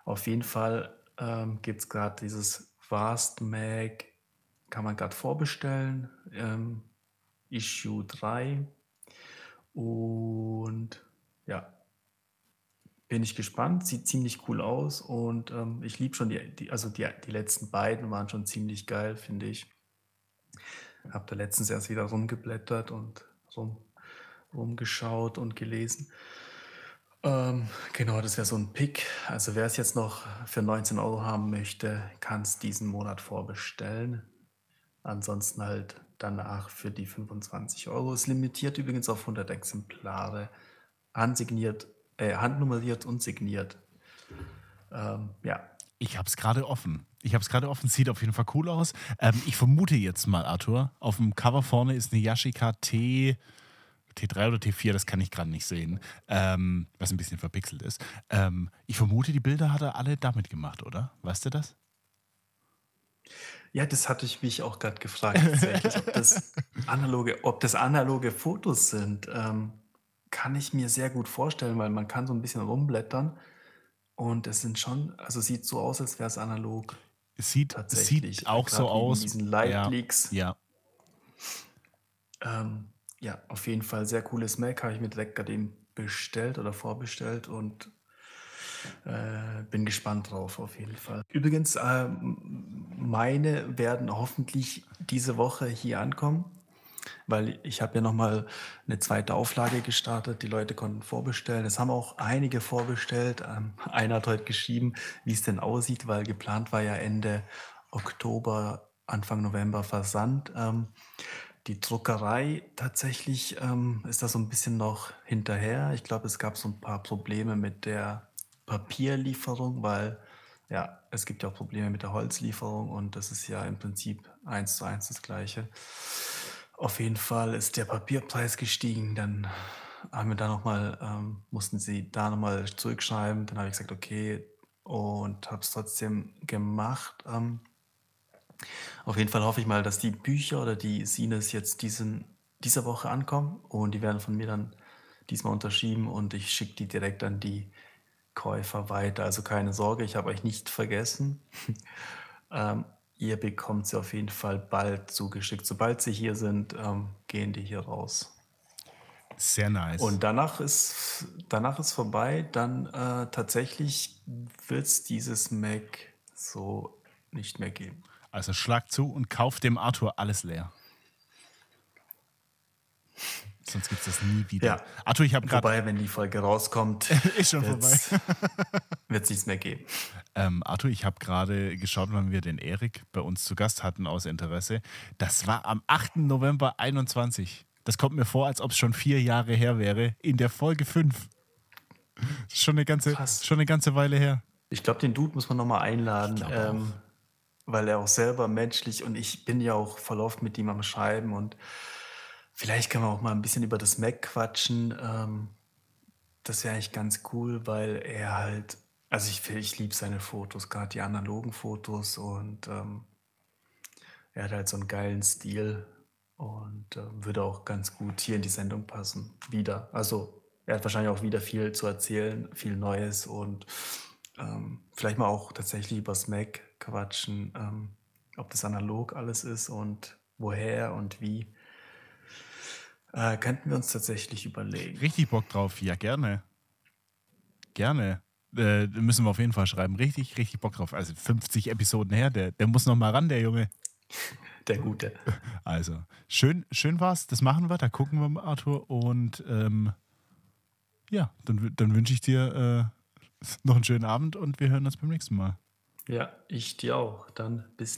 Auf jeden Fall ähm, gibt es gerade dieses Vast Mag kann man gerade vorbestellen. Ähm, Issue 3. Und ja, bin ich gespannt. Sieht ziemlich cool aus und ähm, ich liebe schon die, die, also die, die letzten beiden waren schon ziemlich geil, finde ich. Habe da letztens erst wieder rumgeblättert und rum, rumgeschaut und gelesen. Ähm, genau, das wäre so ein Pick. Also wer es jetzt noch für 19 Euro haben möchte, kann es diesen Monat vorbestellen. Ansonsten halt danach für die 25 Euro. Ist limitiert übrigens auf 100 Exemplare. Handsigniert, äh, handnummeriert und signiert. Ähm, ja. Ich habe es gerade offen. Ich habe es gerade offen. Sieht auf jeden Fall cool aus. Ähm, ich vermute jetzt mal, Arthur, auf dem Cover vorne ist eine Yashica T. T3 oder T4, das kann ich gerade nicht sehen, ähm, was ein bisschen verpixelt ist. Ähm, ich vermute, die Bilder hat er alle damit gemacht, oder? Weißt du das? Ja, das hatte ich mich auch gerade gefragt, ob das analoge, ob das analoge Fotos sind. Ähm, kann ich mir sehr gut vorstellen, weil man kann so ein bisschen rumblättern und es sind schon, also sieht so aus, als wäre es analog. Es sieht, sieht auch so aus. Diesen Light Leaks. Ja. ja. Ähm, ja, auf jeden Fall sehr cooles Mac, habe ich mir direkt gerade eben bestellt oder vorbestellt und äh, bin gespannt drauf, auf jeden Fall. Übrigens, äh, meine werden hoffentlich diese Woche hier ankommen, weil ich habe ja nochmal eine zweite Auflage gestartet. Die Leute konnten vorbestellen. Es haben auch einige vorbestellt. Ähm, einer hat heute geschrieben, wie es denn aussieht, weil geplant war ja Ende Oktober, Anfang November Versand. Ähm, die Druckerei tatsächlich ähm, ist da so ein bisschen noch hinterher. Ich glaube, es gab so ein paar Probleme mit der Papierlieferung, weil ja, es gibt ja auch Probleme mit der Holzlieferung und das ist ja im Prinzip eins zu eins das Gleiche. Auf jeden Fall ist der Papierpreis gestiegen. Dann haben wir da noch mal, ähm, mussten sie da nochmal zurückschreiben. Dann habe ich gesagt, okay, und habe es trotzdem gemacht. Ähm, auf jeden Fall hoffe ich mal, dass die Bücher oder die Sines jetzt diesen, dieser Woche ankommen und die werden von mir dann diesmal unterschrieben und ich schicke die direkt an die Käufer weiter. Also keine Sorge, ich habe euch nicht vergessen. ähm, ihr bekommt sie auf jeden Fall bald zugeschickt. Sobald sie hier sind, ähm, gehen die hier raus. Sehr nice. Und danach ist, danach ist vorbei. Dann äh, tatsächlich wird es dieses Mac so nicht mehr geben. Also schlag zu und kauft dem Arthur alles leer. Sonst gibt es das nie wieder. Ja. Arthur, ich habe gerade. Wobei, wenn die Folge rauskommt, ist schon vorbei. Wird es nichts mehr geben. Ähm, Arthur, ich habe gerade geschaut, wann wir den Erik bei uns zu Gast hatten aus Interesse. Das war am 8. November 21. Das kommt mir vor, als ob es schon vier Jahre her wäre. In der Folge 5. Schon eine ganze, schon eine ganze Weile her. Ich glaube, den Dude muss man nochmal einladen. Ähm, weil er auch selber menschlich und ich bin ja auch voll oft mit ihm am Schreiben und vielleicht können wir auch mal ein bisschen über das Mac quatschen. Ähm, das wäre eigentlich ganz cool, weil er halt, also ich, ich liebe seine Fotos, gerade die analogen Fotos und ähm, er hat halt so einen geilen Stil und äh, würde auch ganz gut hier in die Sendung passen. Wieder. Also er hat wahrscheinlich auch wieder viel zu erzählen, viel Neues und ähm, vielleicht mal auch tatsächlich übers Mac quatschen, ähm, ob das analog alles ist und woher und wie. Äh, könnten wir uns tatsächlich überlegen. Richtig Bock drauf, ja, gerne. Gerne. Äh, müssen wir auf jeden Fall schreiben. Richtig, richtig Bock drauf. Also 50 Episoden her, der, der muss noch mal ran, der Junge. Der Gute. Also, schön, schön war's. Das machen wir. Da gucken wir mal, Arthur. Und ähm, ja, dann, dann wünsche ich dir äh, noch einen schönen Abend und wir hören uns beim nächsten Mal. Ja, ich dir auch. Dann bis nächstes